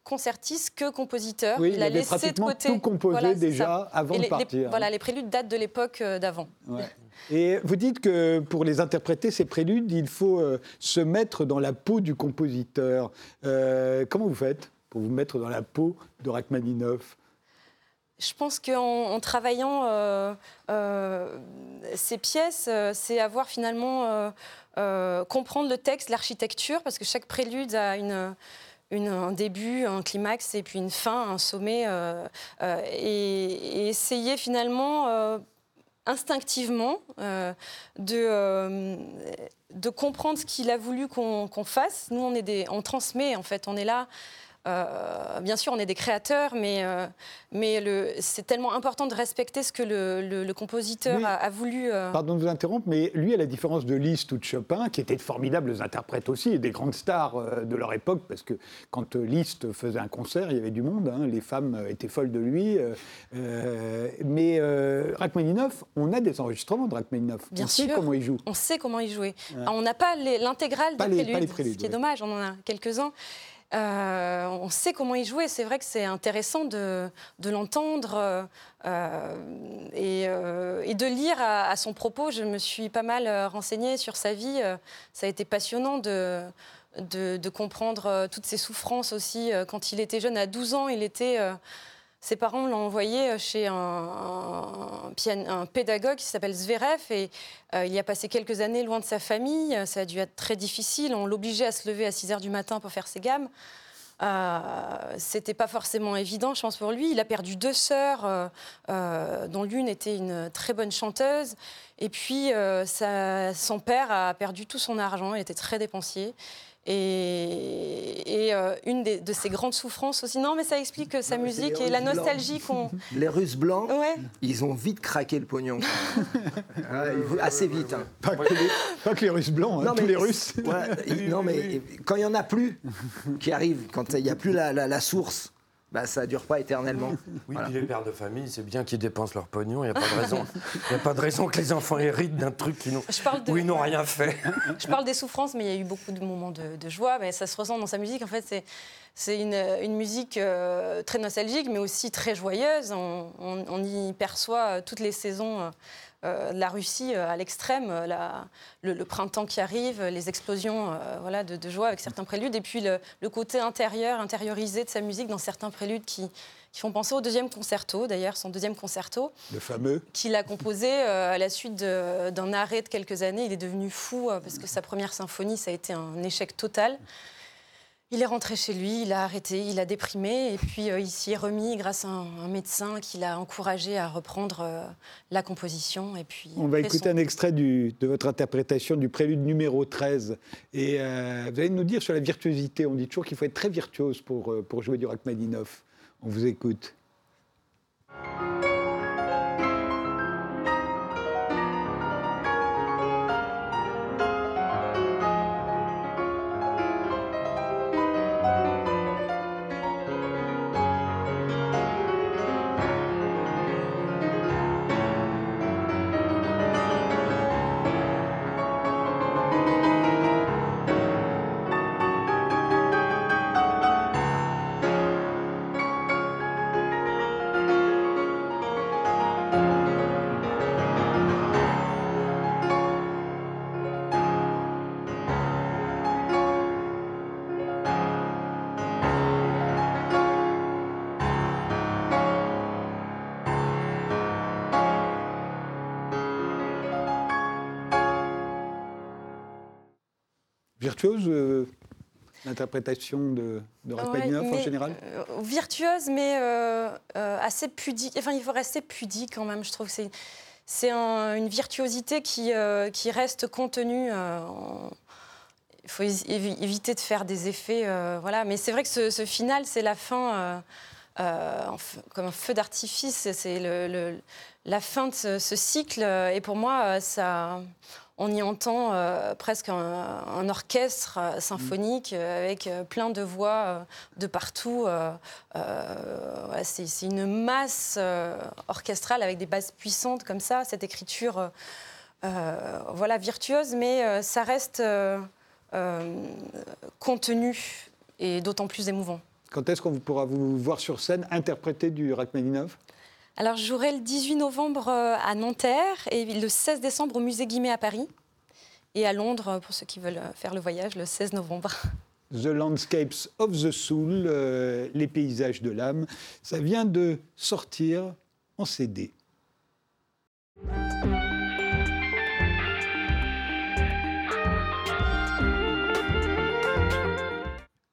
concertiste que compositeur. il, a laissé de côté. tout composé déjà avant de partir. voilà, les préludes datent de l'époque d'avant. Et vous dites que pour les interpréter, ces préludes, il faut se mettre dans la peau du compositeur. comment vous faites pour vous mettre dans la peau de Rachmaninoff? Je pense qu'en travaillant euh, euh, ces pièces, euh, c'est avoir finalement comprendre le texte, l'architecture, parce que chaque prélude a un début, un climax et puis une fin, un sommet, et, essayer finalement instinctivement de, comprendre ce qu'il a voulu qu'on fasse. Nous, on transmet, en fait, on est là euh, bien sûr, on est des créateurs, mais, euh, mais c'est tellement important de respecter ce que le, compositeur a, voulu. Euh. Pardon de vous interrompre, mais lui, à la différence de Liszt ou de Chopin, qui étaient de formidables interprètes aussi, et des grandes stars de leur époque, parce que quand Liszt faisait un concert, il y avait du monde, hein, les femmes étaient folles de lui. mais Rachmaninoff, on a des enregistrements de Rachmaninoff. Bien on sûr. sait comment il joue. On sait comment il jouait. On n'a pas l'intégrale des, préludes, ce qui est dommage, on en a quelques-uns. Euh, on sait comment il jouait. C'est vrai que c'est intéressant de, l'entendre euh, et, de lire à, son propos. Je me suis pas mal renseignée sur sa vie. Ça a été passionnant de comprendre toutes ses souffrances aussi. Quand il était jeune, à 12 ans, il était ses parents l'ont envoyé chez un, pédagogue qui s'appelle Zverev et euh, il a passé quelques années loin de sa famille. Ça a dû être très difficile. On l'obligeait à se lever à 6 heures du matin pour faire ses gammes. Euh, c'était pas forcément évident, je pense, pour lui. Il a perdu deux sœurs, euh, euh, dont l'une était une très bonne chanteuse. Et puis, son père a perdu tout son argent, il était très dépensier. Et, euh, une de ses grandes souffrances aussi. Non, mais ça explique sa musique et la nostalgie qu'on. Les Russes blancs, ils ont vite craqué le pognon. assez vite. Hein. Pas, que les, Russes blancs, hein, tous les Russes. non, mais quand il n'y en a plus qui arrivent, quand il n'y a plus la source bah, ça ne dure pas éternellement. Oui, puis les pères de famille, c'est bien qu'ils dépensent leur pognon. Il n'y a, pas de raison. a pas de raison que les enfants héritent d'un truc qui où ils n'ont rien fait. Je parle des souffrances, mais il y a eu beaucoup de moments de, joie. Mais ça se ressent dans sa musique. En fait, c'est une, une, musique euh, très nostalgique, mais aussi très joyeuse. On, on y perçoit toutes les saisons. Euh, euh, la Russie euh, à l'extrême, euh, le, printemps qui arrive, les explosions voilà, de, joie avec certains préludes, et puis le, côté intérieur, intériorisé de sa musique dans certains préludes qui, font penser au deuxième concerto, d'ailleurs, son deuxième concerto. Le fameux. Qu'il a composé à la suite d'un arrêt de quelques années. Il est devenu fou parce que sa première symphonie, ça a été un échec total. Il est rentré chez lui, il a arrêté, il a déprimé, et puis euh, il s'y est remis grâce à un, médecin qui l'a encouragé à reprendre euh, la composition. Et puis, On va écouter un extrait de votre interprétation du prélude numéro 13. Et euh, vous allez nous dire sur la virtuosité. On dit toujours qu'il faut être très virtuose pour, pour jouer du Rachmaninoff. On vous écoute. Virtuose euh, l'interprétation de, de Rachmaninoff Ouais, en général euh, virtueuse, mais euh, euh, assez pudique. Enfin, il faut rester pudique quand même, je trouve. C'est, c'est un- une virtuosité qui, qui reste contenue. en- Il faut évi- éviter de faire des effets. voilà. Mais c'est vrai que ce, ce final, c'est la fin, en comme un feu d'artifice. C'est le, le- la fin de ce, ce cycle. Et pour moi, ça on y entend euh, presque un, un orchestre euh, symphonique euh, avec plein de voix de partout. ouais, c'est une masse orchestrale avec des basses puissantes comme ça, cette écriture voilà, virtueuse, mais ça reste contenu et d'autant plus émouvant. Quand est-ce qu'on pourra vous voir sur scène interpréter du Rachmaninoff? Alors, je jouerai le 18 novembre euh, à Nanterre et le 16 décembre au Musée Guimet à Paris. Et à Londres, euh, pour ceux qui veulent euh, faire le voyage, le 16 novembre. The Landscapes of the Soul, les paysages de l'âme. Ça vient de sortir en CD.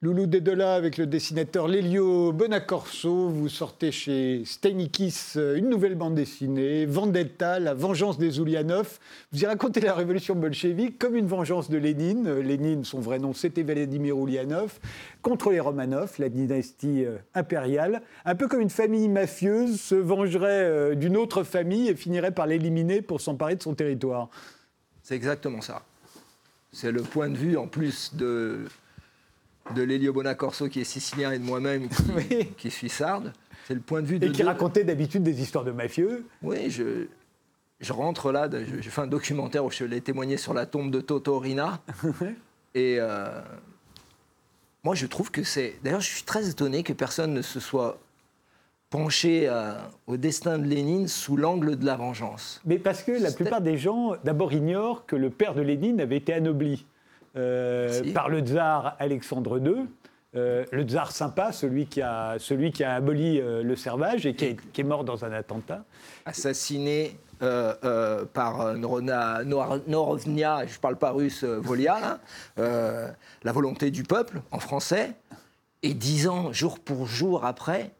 Loulou Dédola avec le dessinateur Lelio Bonacorso. Vous sortez chez Steinikis euh, une nouvelle bande dessinée, Vendetta, la vengeance des Oulianov. Vous y racontez la révolution bolchevique comme une vengeance de Lénine. Lénine, son vrai nom, c'était Vladimir Oulianov, contre les Romanov, la dynastie euh, impériale. Un peu comme une famille mafieuse se vengerait euh, d'une autre famille et finirait par l'éliminer pour s'emparer de son territoire. C'est exactement ça. C'est le point de vue en plus de, de Lelio Bonacorso qui est sicilien et de moi-même qui, Oui. qui suis sarde. C'est le point de vue de Et qui deux- racontait d'habitude des histoires de mafieux. Oui, je, je rentre là, je, je fais un documentaire où je l'ai témoigné sur la tombe de Toto Rina. et euh, moi, je trouve que c'est. D'ailleurs, je suis très étonné que personne ne se soit penché à- au destin de Lénine sous l'angle de la vengeance. Mais parce que la plupart des gens, d'abord, ignorent que le père de Lénine avait été anobli euh, Si. par le tsar Alexandre II. euh, le tsar sympa, celui qui a, celui qui a aboli euh, le servage et qui est, qui est mort dans un attentat. assassiné euh, euh, par euh, Norona- Nor- Norovnia, je ne parle pas russe, euh, Volia, euh, la volonté du peuple en français. Et dix ans, jour pour jour après,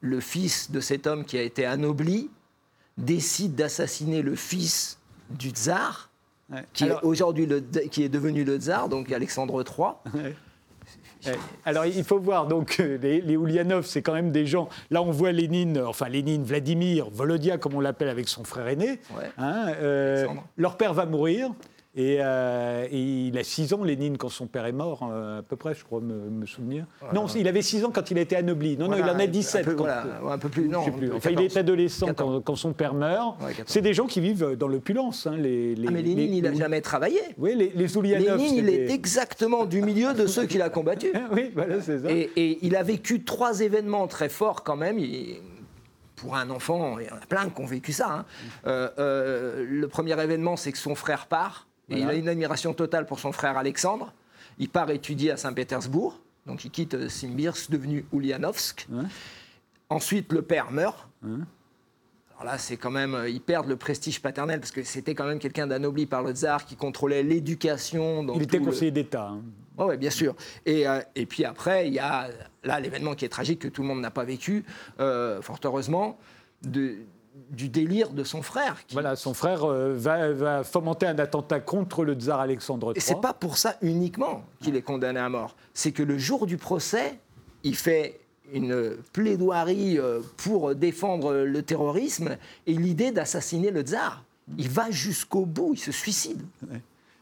le fils de cet homme qui a été anobli décide d'assassiner le fils du tsar, Ouais. qui Alors- est aujourd'hui le- qui est devenu le tsar, donc Alexandre III. Ouais. Alors il faut voir, donc euh, les, les c'est quand même des gens. Là, on voit Lénine, enfin Lénine, Vladimir, Volodia, comme on l'appelle avec son frère aîné. Ouais. Hein, euh, Alexandre. leur père va mourir. Et, euh, et il a 6 ans, Lénine, quand son père est mort, euh, à peu près, je crois me, me souvenir. Non, il avait 6 ans quand il a été anobli. Non, non, il en a 17. Un peu, quand- voilà, un peu plus. je Non, sais plus. Enfin, il 14. est adolescent 14. quand, quand son père meurt. Ouais, 14. c'est des gens qui vivent dans l'opulence. Hein, les, les- Ah, mais Lénine, les- il n'a jamais travaillé. Oui, les, les. Lénine, il est exactement du milieu de ceux qu'il a combattus. oui, voilà, c'est ça. Et, et il a vécu trois événements très forts quand même. Il- pour un enfant, il y en a plein qui ont vécu ça. hein. Euh, le premier événement, c'est que son frère part. Voilà. il a une admiration totale pour son frère Alexandre. Il part étudier à Saint-Pétersbourg. Donc il quitte euh, Simbirsk, devenu Ulyanovsk. Ouais. Ensuite, le père meurt. Ouais. Alors là, c'est quand même, euh, ils perdent le prestige paternel parce que c'était quand même quelqu'un d'anobli par le tsar qui contrôlait l'éducation. il était le- conseiller d'État. hein. oui, bien sûr. Et, euh, et puis après, il y a là l'événement qui est tragique que tout le monde n'a pas vécu, euh, fort heureusement, de- du délire de son frère. qui- Voilà, son frère euh, va, va fomenter un attentat contre le tsar Alexandre III. Et c'est pas pour ça uniquement qu'il est condamné à mort. C'est que le jour du procès, il fait une plaidoirie euh, pour défendre le terrorisme et l'idée d'assassiner le tsar. Il va jusqu'au bout, il se suicide.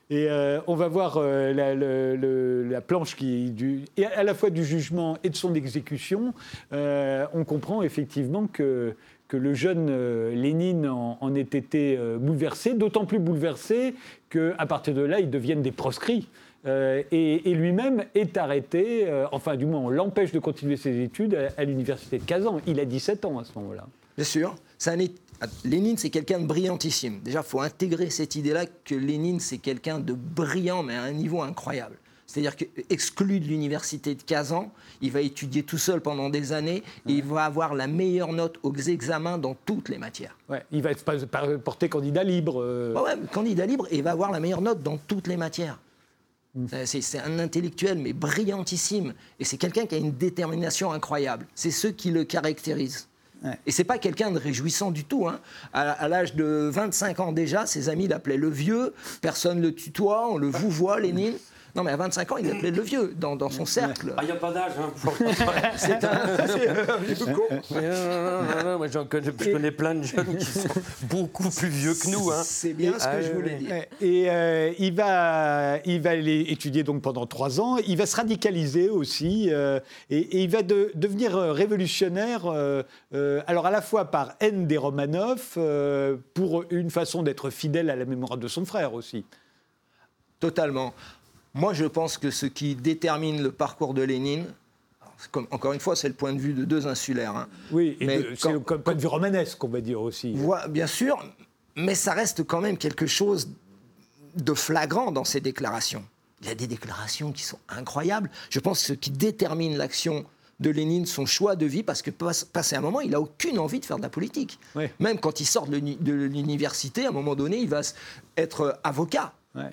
Et euh, on va voir euh, la, le- le- la planche qui, du, et à la fois du jugement et de son exécution. Euh, on comprend effectivement que, que le jeune euh, Lénine en, ait été euh, bouleversé, d'autant plus bouleversé qu'à partir de là, ils deviennent des proscrits. Euh, et, lui-même est arrêté, enfin du moins on l'empêche de continuer ses études à, l'université de Kazan. Il a 17 ans à ce moment-là. Bien sûr. É- Lénine, c'est quelqu'un de brillantissime. Déjà, il faut intégrer cette idée-là que Lénine, c'est quelqu'un de brillant, mais à un niveau incroyable. C'est-à-dire qu'exclu de l'université de Kazan, il va étudier tout seul pendant des années et il va avoir la meilleure note aux examens dans toutes les matières. Ouais, il va être porté candidat libre. euh, ouais, candidat libre et il va avoir la meilleure note dans toutes les matières. Euh, C'est c'est un intellectuel, mais brillantissime. Et c'est quelqu'un qui a une détermination incroyable. C'est ce qui le caractérise. Ouais. Et c'est pas quelqu'un de réjouissant du tout. hein. À, à l'âge de 25 ans déjà, ses amis l'appelaient le vieux. Personne le tutoie, on le vouvoie, Lénine. Non, mais à 25 ans, il l'appelait le vieux dans, dans son cercle. Ah, il n'y a pas d'âge. Hein. C'est un, c'est un vieux con. Non, moi, je connais plein de jeunes qui sont beaucoup plus vieux que nous. Hein. C'est bien ce que Ah, je voulais oui. dire. Et euh, il, va, il va aller étudier donc pendant trois ans. Il va se radicaliser aussi. euh, et, et il va de- devenir euh, révolutionnaire, euh, euh, alors à la fois par haine des Romanov, euh, pour une façon d'être fidèle à la mémoire de son frère aussi. Totalement. Moi, je pense que ce qui détermine le parcours de Lénine, comme, encore une fois, c'est le point de vue de deux insulaires. hein. Oui, et c'est le point de vue romanesque, on va dire aussi. Bien sûr, mais ça reste quand même quelque chose de flagrant dans ces déclarations. Il y a des déclarations qui sont incroyables. Je pense que ce qui détermine l'action de Lénine, son choix de vie, parce que passé un moment, il n'a aucune envie de faire de la politique. Ouais. Même quand il sort de l'uni- de l'université, à un moment donné, il va être avocat. Ouais.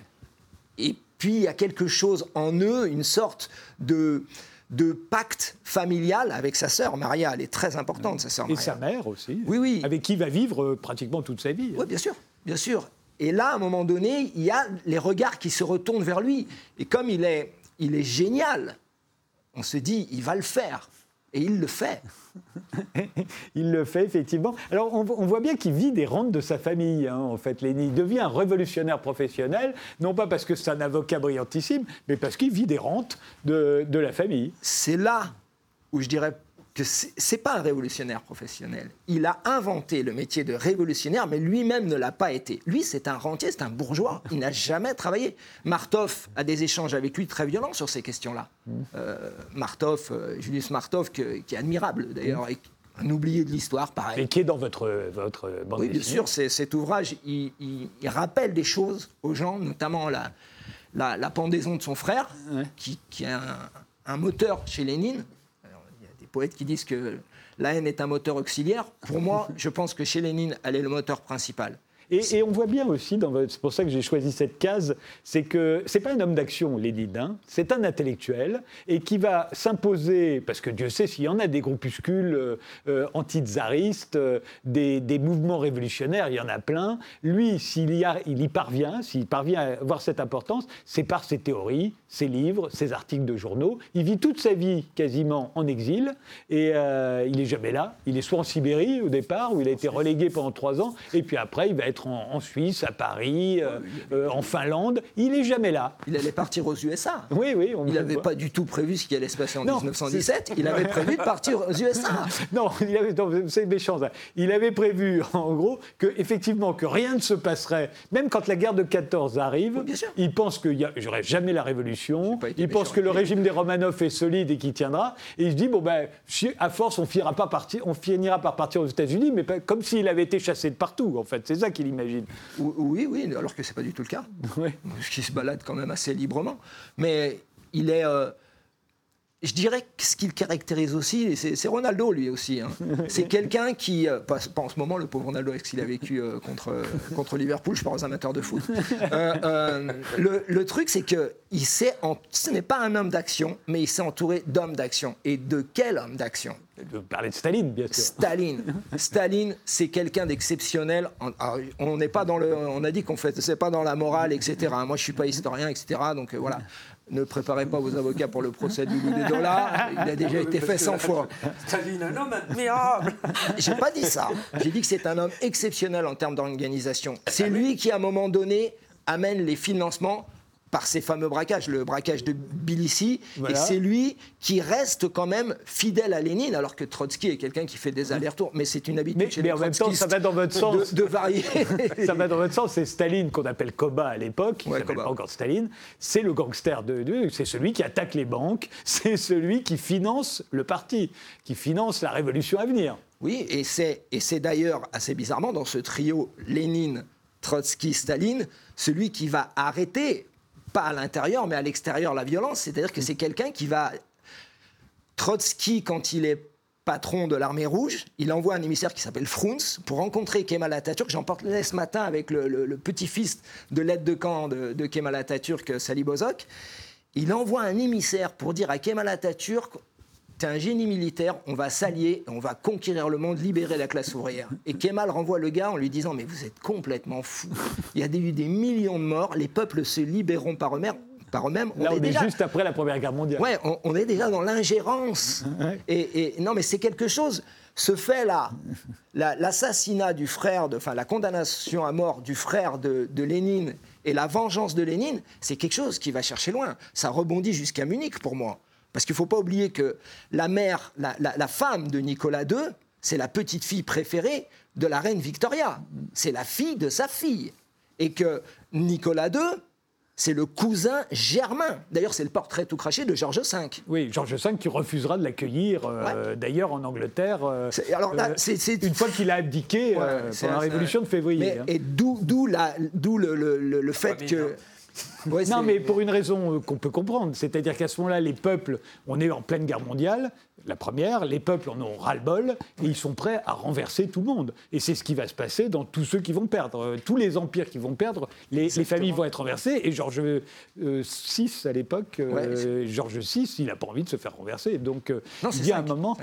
Et puis, il y a quelque chose en eux, une sorte de, de pacte familial avec sa sœur. Maria, elle est très importante, sa sœur Et Maria. sa mère aussi. Oui, oui. Avec qui il va vivre euh, pratiquement toute sa vie. Oui, bien sûr, bien sûr. Et là, à un moment donné, il y a les regards qui se retournent vers lui. Et comme il est, il est génial, on se dit, il va le faire. Et il le fait. Il le fait effectivement. Alors on, on voit bien qu'il vit des rentes de sa famille, hein, en fait, Lénine. Il devient un révolutionnaire professionnel, non pas parce que c'est un avocat brillantissime, mais parce qu'il vit des rentes de, de la famille. C'est là où je dirais que c'est c'est pas un révolutionnaire professionnel. Il a inventé le métier de révolutionnaire, mais lui-même ne l'a pas été. Lui, c'est un rentier, c'est un bourgeois. Il n'a jamais travaillé. Martov a des échanges avec lui très violents sur ces questions-là. Euh, Martov, euh, Julius Martov, que- qui est admirable d'ailleurs, et un oublié de l'histoire, pareil. Et qui est dans votre, votre bande Oui, bien sûr, cet ouvrage, il, il- il rappelle des choses aux gens, notamment la, la, la pendaison de son frère, Ouais. qui, qui est un, un moteur chez Lénine. Alors, il y a des poètes qui disent que la haine est un moteur auxiliaire. Pour moi, je pense que chez Lénine, elle est le moteur principal. Et, et on voit bien aussi, c'est pour ça que j'ai choisi cette case, c'est que c'est pas un homme d'action, Lénine, hein, c'est un intellectuel et qui va s'imposer, parce que Dieu sait s'il y en a des groupuscules euh, euh, anti-tsaristes, euh, des, des mouvements révolutionnaires, il y en a plein. Lui, s'il y, a- il y parvient, s'il parvient à avoir cette importance, c'est par ses théories, ses livres, ses articles de journaux. Il vit toute sa vie quasiment en exil et euh, il est jamais là. Il est soit en Sibérie au départ, où il a été relégué pendant trois ans, et puis après, il va être en, en Suisse, à Paris, euh, euh, en Finlande. Il est jamais là. Il allait partir aux USA. Oui, oui, on Il n'avait pas du tout prévu ce qui allait se passer en Non, 1917. Il avait prévu de partir aux USA. Non, c'est méchant. ça. Il avait prévu, en gros, que effectivement que rien ne se passerait, même quand la guerre de 14 arrive. Oui, bien sûr. Il pense qu'il n'y aurait jamais la révolution. Il pense que le régime des Romanov est solide et qu'il tiendra. Et il se dit bon ben, à force, on finira pas partir, on finira par partir aux États-Unis, mais pas- comme s'il avait été chassé de partout. En fait, c'est ça qu'il imagine. Ou- Oui, oui, alors que c'est pas du tout le cas. Parce qu'il se balade quand même assez librement. Mais il est. euh, je dirais que ce qui le caractérise aussi, c'est Ronaldo lui aussi. hein. C'est quelqu'un qui, euh, pas, pas en ce moment, le pauvre Ronaldo, avec ce qu'il a vécu euh, contre, euh, contre Liverpool, je parle aux amateurs de foot. Euh, euh, le, le truc, c'est que il s'est en- ce n'est pas un homme d'action, mais il s'est entouré d'hommes d'action. Et de quel homme d'action? De parler de Staline, bien sûr. Staline. Staline, c'est quelqu'un d'exceptionnel. On n'est pas dans le, on a dit qu'on fait, c'est pas dans la morale, etc. Moi, je suis pas historien, etc. Donc euh, voilà. Ne préparez pas vos avocats pour le procès du loup des dollars. Il a déjà été fait 100 fois. Staline, un homme admirable. J'ai pas dit ça. J'ai dit que c'est un homme exceptionnel en termes d'organisation. C'est lui qui, à un moment donné, amène les financements par ces fameux braquages, le braquage de Tbilissi, Voilà. et c'est lui qui reste quand même fidèle à Lénine, alors que Trotsky est quelqu'un qui fait des allers-retours. Mais c'est une habitude Mais- chez mais les en même temps, ça va dans votre sens. De, de varier. Ça va dans votre sens, c'est Staline qu'on appelle Koba à l'époque, Ouais, s'appelle pas encore Staline, c'est le gangster de, de- c'est celui qui attaque les banques, c'est celui qui finance le parti, qui finance la révolution à venir. Oui, et c'est, et c'est d'ailleurs assez bizarrement dans ce trio Lénine, Trotsky, Staline, celui qui va arrêter, pas à l'intérieur, mais à l'extérieur, la violence. C'est-à-dire que c'est quelqu'un qui va. Trotsky, quand il est patron de l'armée rouge, il envoie un émissaire qui s'appelle Frunz pour rencontrer Kemal Atatürk. J'emporte ce matin avec le, petit-fils de l'aide de camp de, de Kemal Atatürk, Salih Bozok. Il envoie un émissaire pour dire à Kemal Atatürk T'es un génie militaire, on va s'allier, on va conquérir le monde, libérer la classe ouvrière. Et Kemal renvoie le gars en lui disant Mais vous êtes complètement fou. Il y a eu des millions de morts, les peuples se libéreront par eux-mêmes par eux-mêmes. Là, on, est, juste après la Première Guerre mondiale. Ouais, on, est déjà dans l'ingérence. et, non, mais c'est quelque chose. Ce fait-là, l'assassinat du frère, de, enfin la condamnation à mort du frère de, de Lénine et la vengeance de Lénine, c'est quelque chose qui va chercher loin. Ça rebondit jusqu'à Munich pour moi. Parce qu'il ne faut pas oublier que la mère, la, femme de Nicolas II, c'est la petite fille préférée de la reine Victoria. C'est la fille de sa fille. Et que Nicolas II, c'est le cousin germain. D'ailleurs, c'est le portrait tout craché de George V. Oui, George V qui refusera de l'accueillir, euh, d'ailleurs, en Angleterre. Euh, alors là, euh, Une fois qu'il a abdiqué pendant la Révolution de février. Hein. Et d'où le, le, le, fait que non, mais pour une raison euh, qu'on peut comprendre, c'est-à-dire qu'à ce moment-là, les peuples, on est en pleine guerre mondiale, la première, les peuples en ont ras-le-bol et ils sont prêts à renverser tout le monde. Et c'est ce qui va se passer dans tous ceux qui vont perdre. Euh, tous les empires qui vont perdre, les, familles vont être renversées. Et Georges VI, euh, à l'époque, Georges VI, il n'a pas envie de se faire renverser. Donc il y a un moment,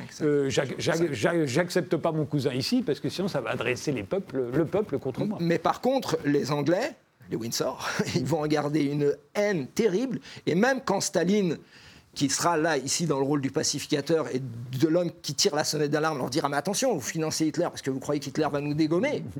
j'accepte pas mon cousin ici parce que sinon ça va adresser les peuples, le peuple contre moi. Mais par contre, les Anglais, les Windsor, ils vont en garder une haine terrible. Et même quand Staline, qui sera là, ici, dans le rôle du pacificateur et de l'homme qui tire la sonnette d'alarme, leur dira Mais attention, vous financez Hitler parce que vous croyez qu'Hitler va nous dégommer.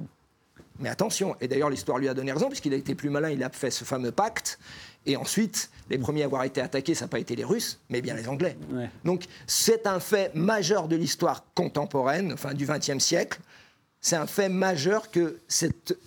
Mais attention, et d'ailleurs l'histoire lui a donné raison, puisqu'il a été plus malin, il a fait ce fameux pacte. Et ensuite, les premiers à avoir été attaqués, ça n'a pas été les Russes, mais bien les Anglais. Donc c'est un fait majeur de l'histoire contemporaine, enfin du XXe siècle. C'est un fait majeur que cette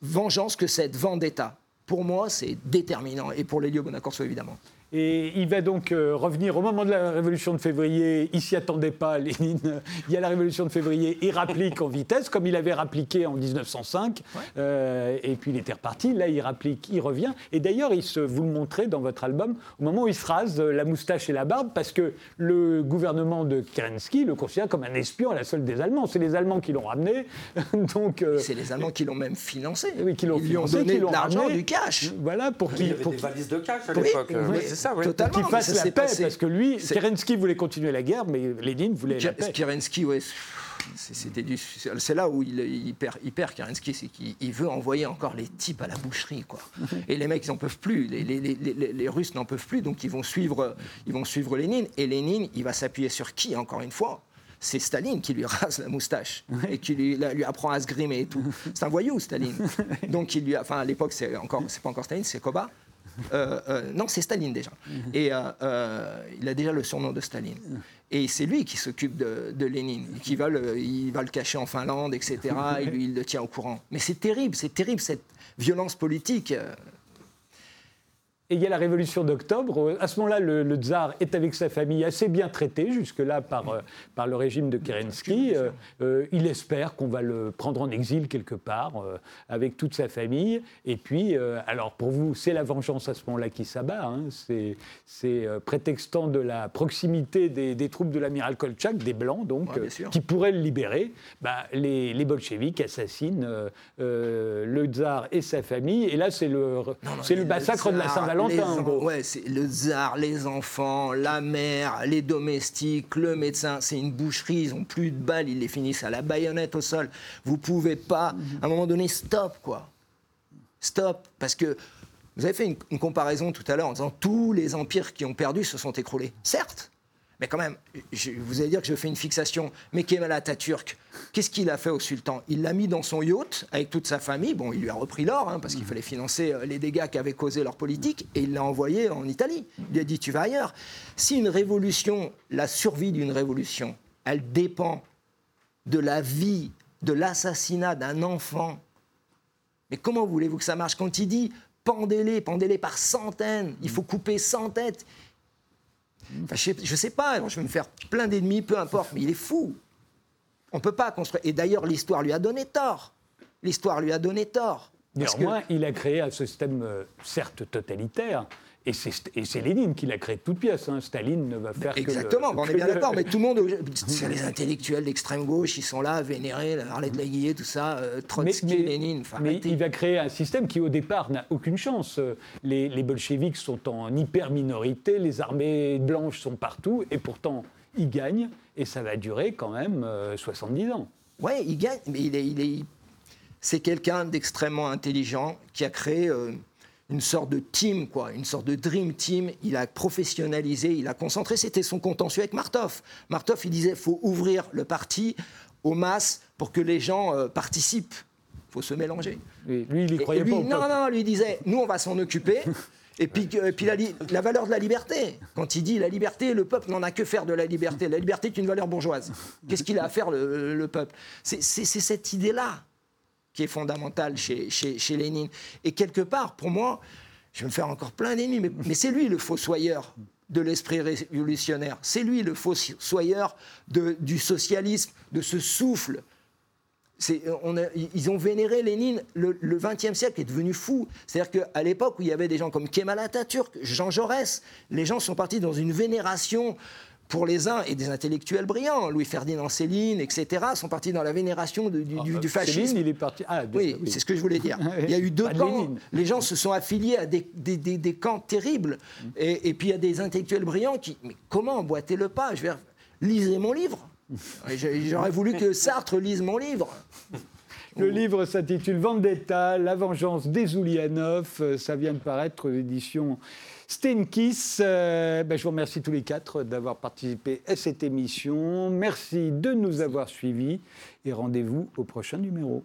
vengeance que cette vendetta. Pour moi, c'est déterminant, et pour Lélio Bonacorso, évidemment. Et il va donc euh, revenir au moment de la révolution de février. Il s'y attendait pas, Lénine. Il y a la révolution de février. Il rapplique en vitesse, comme il avait rappliqué en 1905. Euh, et puis il était reparti. Là, il rapplique, il revient. Et d'ailleurs, il se, vous le montrez dans votre album, au moment où il se rase la moustache et la barbe, parce que le gouvernement de Kerensky le considère comme un espion à la solde des Allemands. C'est les Allemands qui l'ont ramené. donc euh, c'est les Allemands qui l'ont même financé. Oui, qui l'ont financé, donné de l'argent, du cash. Voilà pour qu'il. Il y avait des valises de cash à l'époque ça, Totalement. Qu'il fasse la paix, parce que lui, Kerensky voulait continuer la guerre, mais Lénine voulait la paix. Kerensky, ouais. C'était du... C'est là où il, il, perd, il perd Kerensky, c'est qu'il veut envoyer encore les types à la boucherie, quoi. Et les mecs, ils n'en peuvent plus. Les, les, les, les Russes n'en peuvent plus, donc ils vont suivre, ils vont suivre Lénine. Et Lénine, il va s'appuyer sur qui, encore une fois? C'est Staline qui lui rase la moustache et qui lui, lui, apprend à se grimer et tout. C'est un voyou, Staline. Donc, il lui a, enfin, à l'époque, c'est encore, c'est pas encore Staline, c'est Koba. Euh, euh, non, c'est Staline déjà. Mhm. Et euh, il a déjà le surnom de Staline. Et c'est lui qui s'occupe de, Lénine, qui va le, il va le cacher en Finlande, etc. Et lui, il le tient au courant. Mais c'est terrible, c'est terrible cette violence politique. Et il y a la révolution d'octobre. À ce moment-là, le, tsar est avec sa famille assez bien traité, jusque-là, par, euh, par le régime de Kerensky. Euh, euh, il espère qu'on va le prendre en exil quelque part, avec toute sa famille. Et puis, alors pour vous, c'est la vengeance à ce moment-là qui s'abat. Hein. C'est prétextant de la proximité des, troupes de l'amiral Kolchak, des Blancs, donc, qui pourraient le libérer. Bah, les, les bolcheviks assassinent le tsar et sa famille. Et là, c'est le, c'est le massacre de la Saint-Valentin Ouais, c'est le tsar, les enfants, la mère, les domestiques, le médecin. C'est une boucherie. Ils ont plus de balles. Ils les finissent à la baïonnette au sol. Vous pouvez pas, à un moment donné, stop, quoi. Stop. Parce que vous avez fait une, une comparaison tout à l'heure en disant tous les empires qui ont perdu se sont écroulés. Certes. Mais quand même, vous allez dire que je fais une fixation. Mais Kemal Atatürk, qu'est-ce qu'il a fait au sultan? Il l'a mis dans son yacht avec toute sa famille. Bon, il lui a repris l'or hein, parce qu'il fallait financer euh, les dégâts qu'avait causé leur politique et il l'a envoyé en Italie. Il lui a dit Tu vas ailleurs. Si une révolution, la survie d'une révolution, elle dépend de la vie, de l'assassinat d'un enfant, mais comment voulez-vous que ça marche? Quand il dit pendez-les, pendez-les par centaines, il faut couper cent têtes je, ne sais pas, je vais me faire plein d'ennemis, peu importe, mais il est fou. On ne peut pas construire. Et d'ailleurs, l'histoire lui a donné tort. L'histoire lui a donné tort. Néanmoins, il a créé un système, euh, certes totalitaire, et c'est Lénine qui l'a créé de toutes pièces. Hein. Staline ne va faire Exactement, que. Exactement, on est bien d'accord, mais tout le monde, c'est les intellectuels d'extrême gauche, ils sont là, vénérés, Arlette Laguillet, tout ça, euh, Trotsky, mais, Lénine. mais il va créer un système qui, au départ, n'a aucune chance. Les, les bolcheviks sont en hyper minorité, les armées blanches sont partout, et pourtant, ils gagnent, et ça va durer quand même 70 euh, ans. Oui, il gagne, mais il est, il est, c'est quelqu'un d'extrêmement intelligent qui a créé. Euh, une sorte de team, quoi, une sorte de dream team. Il a professionnalisé, il a concentré. C'était son contentieux avec Martov. Martov, il disait faut ouvrir le parti aux masses pour que les gens euh, participent. Il faut se mélanger. lui, il y croyait pas. non, non, lui disait nous, on va s'en occuper. Et puis, et puis la, la, valeur de la liberté. Quand il dit la liberté, le peuple n'en a que faire de la liberté. La liberté est une valeur bourgeoise. Qu'est-ce qu'il a à faire, le, le peuple? C'est cette idée-là qui est fondamental chez, chez, Lénine. Et quelque part, pour moi, je vais me faire encore plein d'ennemis, mais, c'est lui le fossoyeur de l'esprit révolutionnaire. C'est lui le fossoyeur de, du socialisme, de ce souffle. On a, ils ont vénéré Lénine. Le XXe siècle est devenu fou. C'est-à-dire qu'à l'époque où il y avait des gens comme Kemal Atatürk, Jean Jaurès, les gens sont partis dans une vénération pour les uns, et des intellectuels brillants, Louis-Ferdinand Céline, etc., sont partis dans la vénération du, ah, euh, fascisme. Céline, il est parti. Ah, oui, c'est ce que je voulais dire. Il y a eu deux camps. Les gens se sont affiliés à des, des, camps terribles. Mm. Et, puis il y a des intellectuels brillants qui. Mais comment emboîter le pas? Je vais lisez mon livre. J'aurais voulu que Sartre lise mon livre. Le livre s'intitule Vendetta, la vengeance des Oulianov. Euh, ça vient de paraître l'édition Stenkiss, euh, ben, je vous remercie tous les quatre d'avoir participé à cette émission. Merci de nous avoir suivis et rendez-vous au prochain numéro.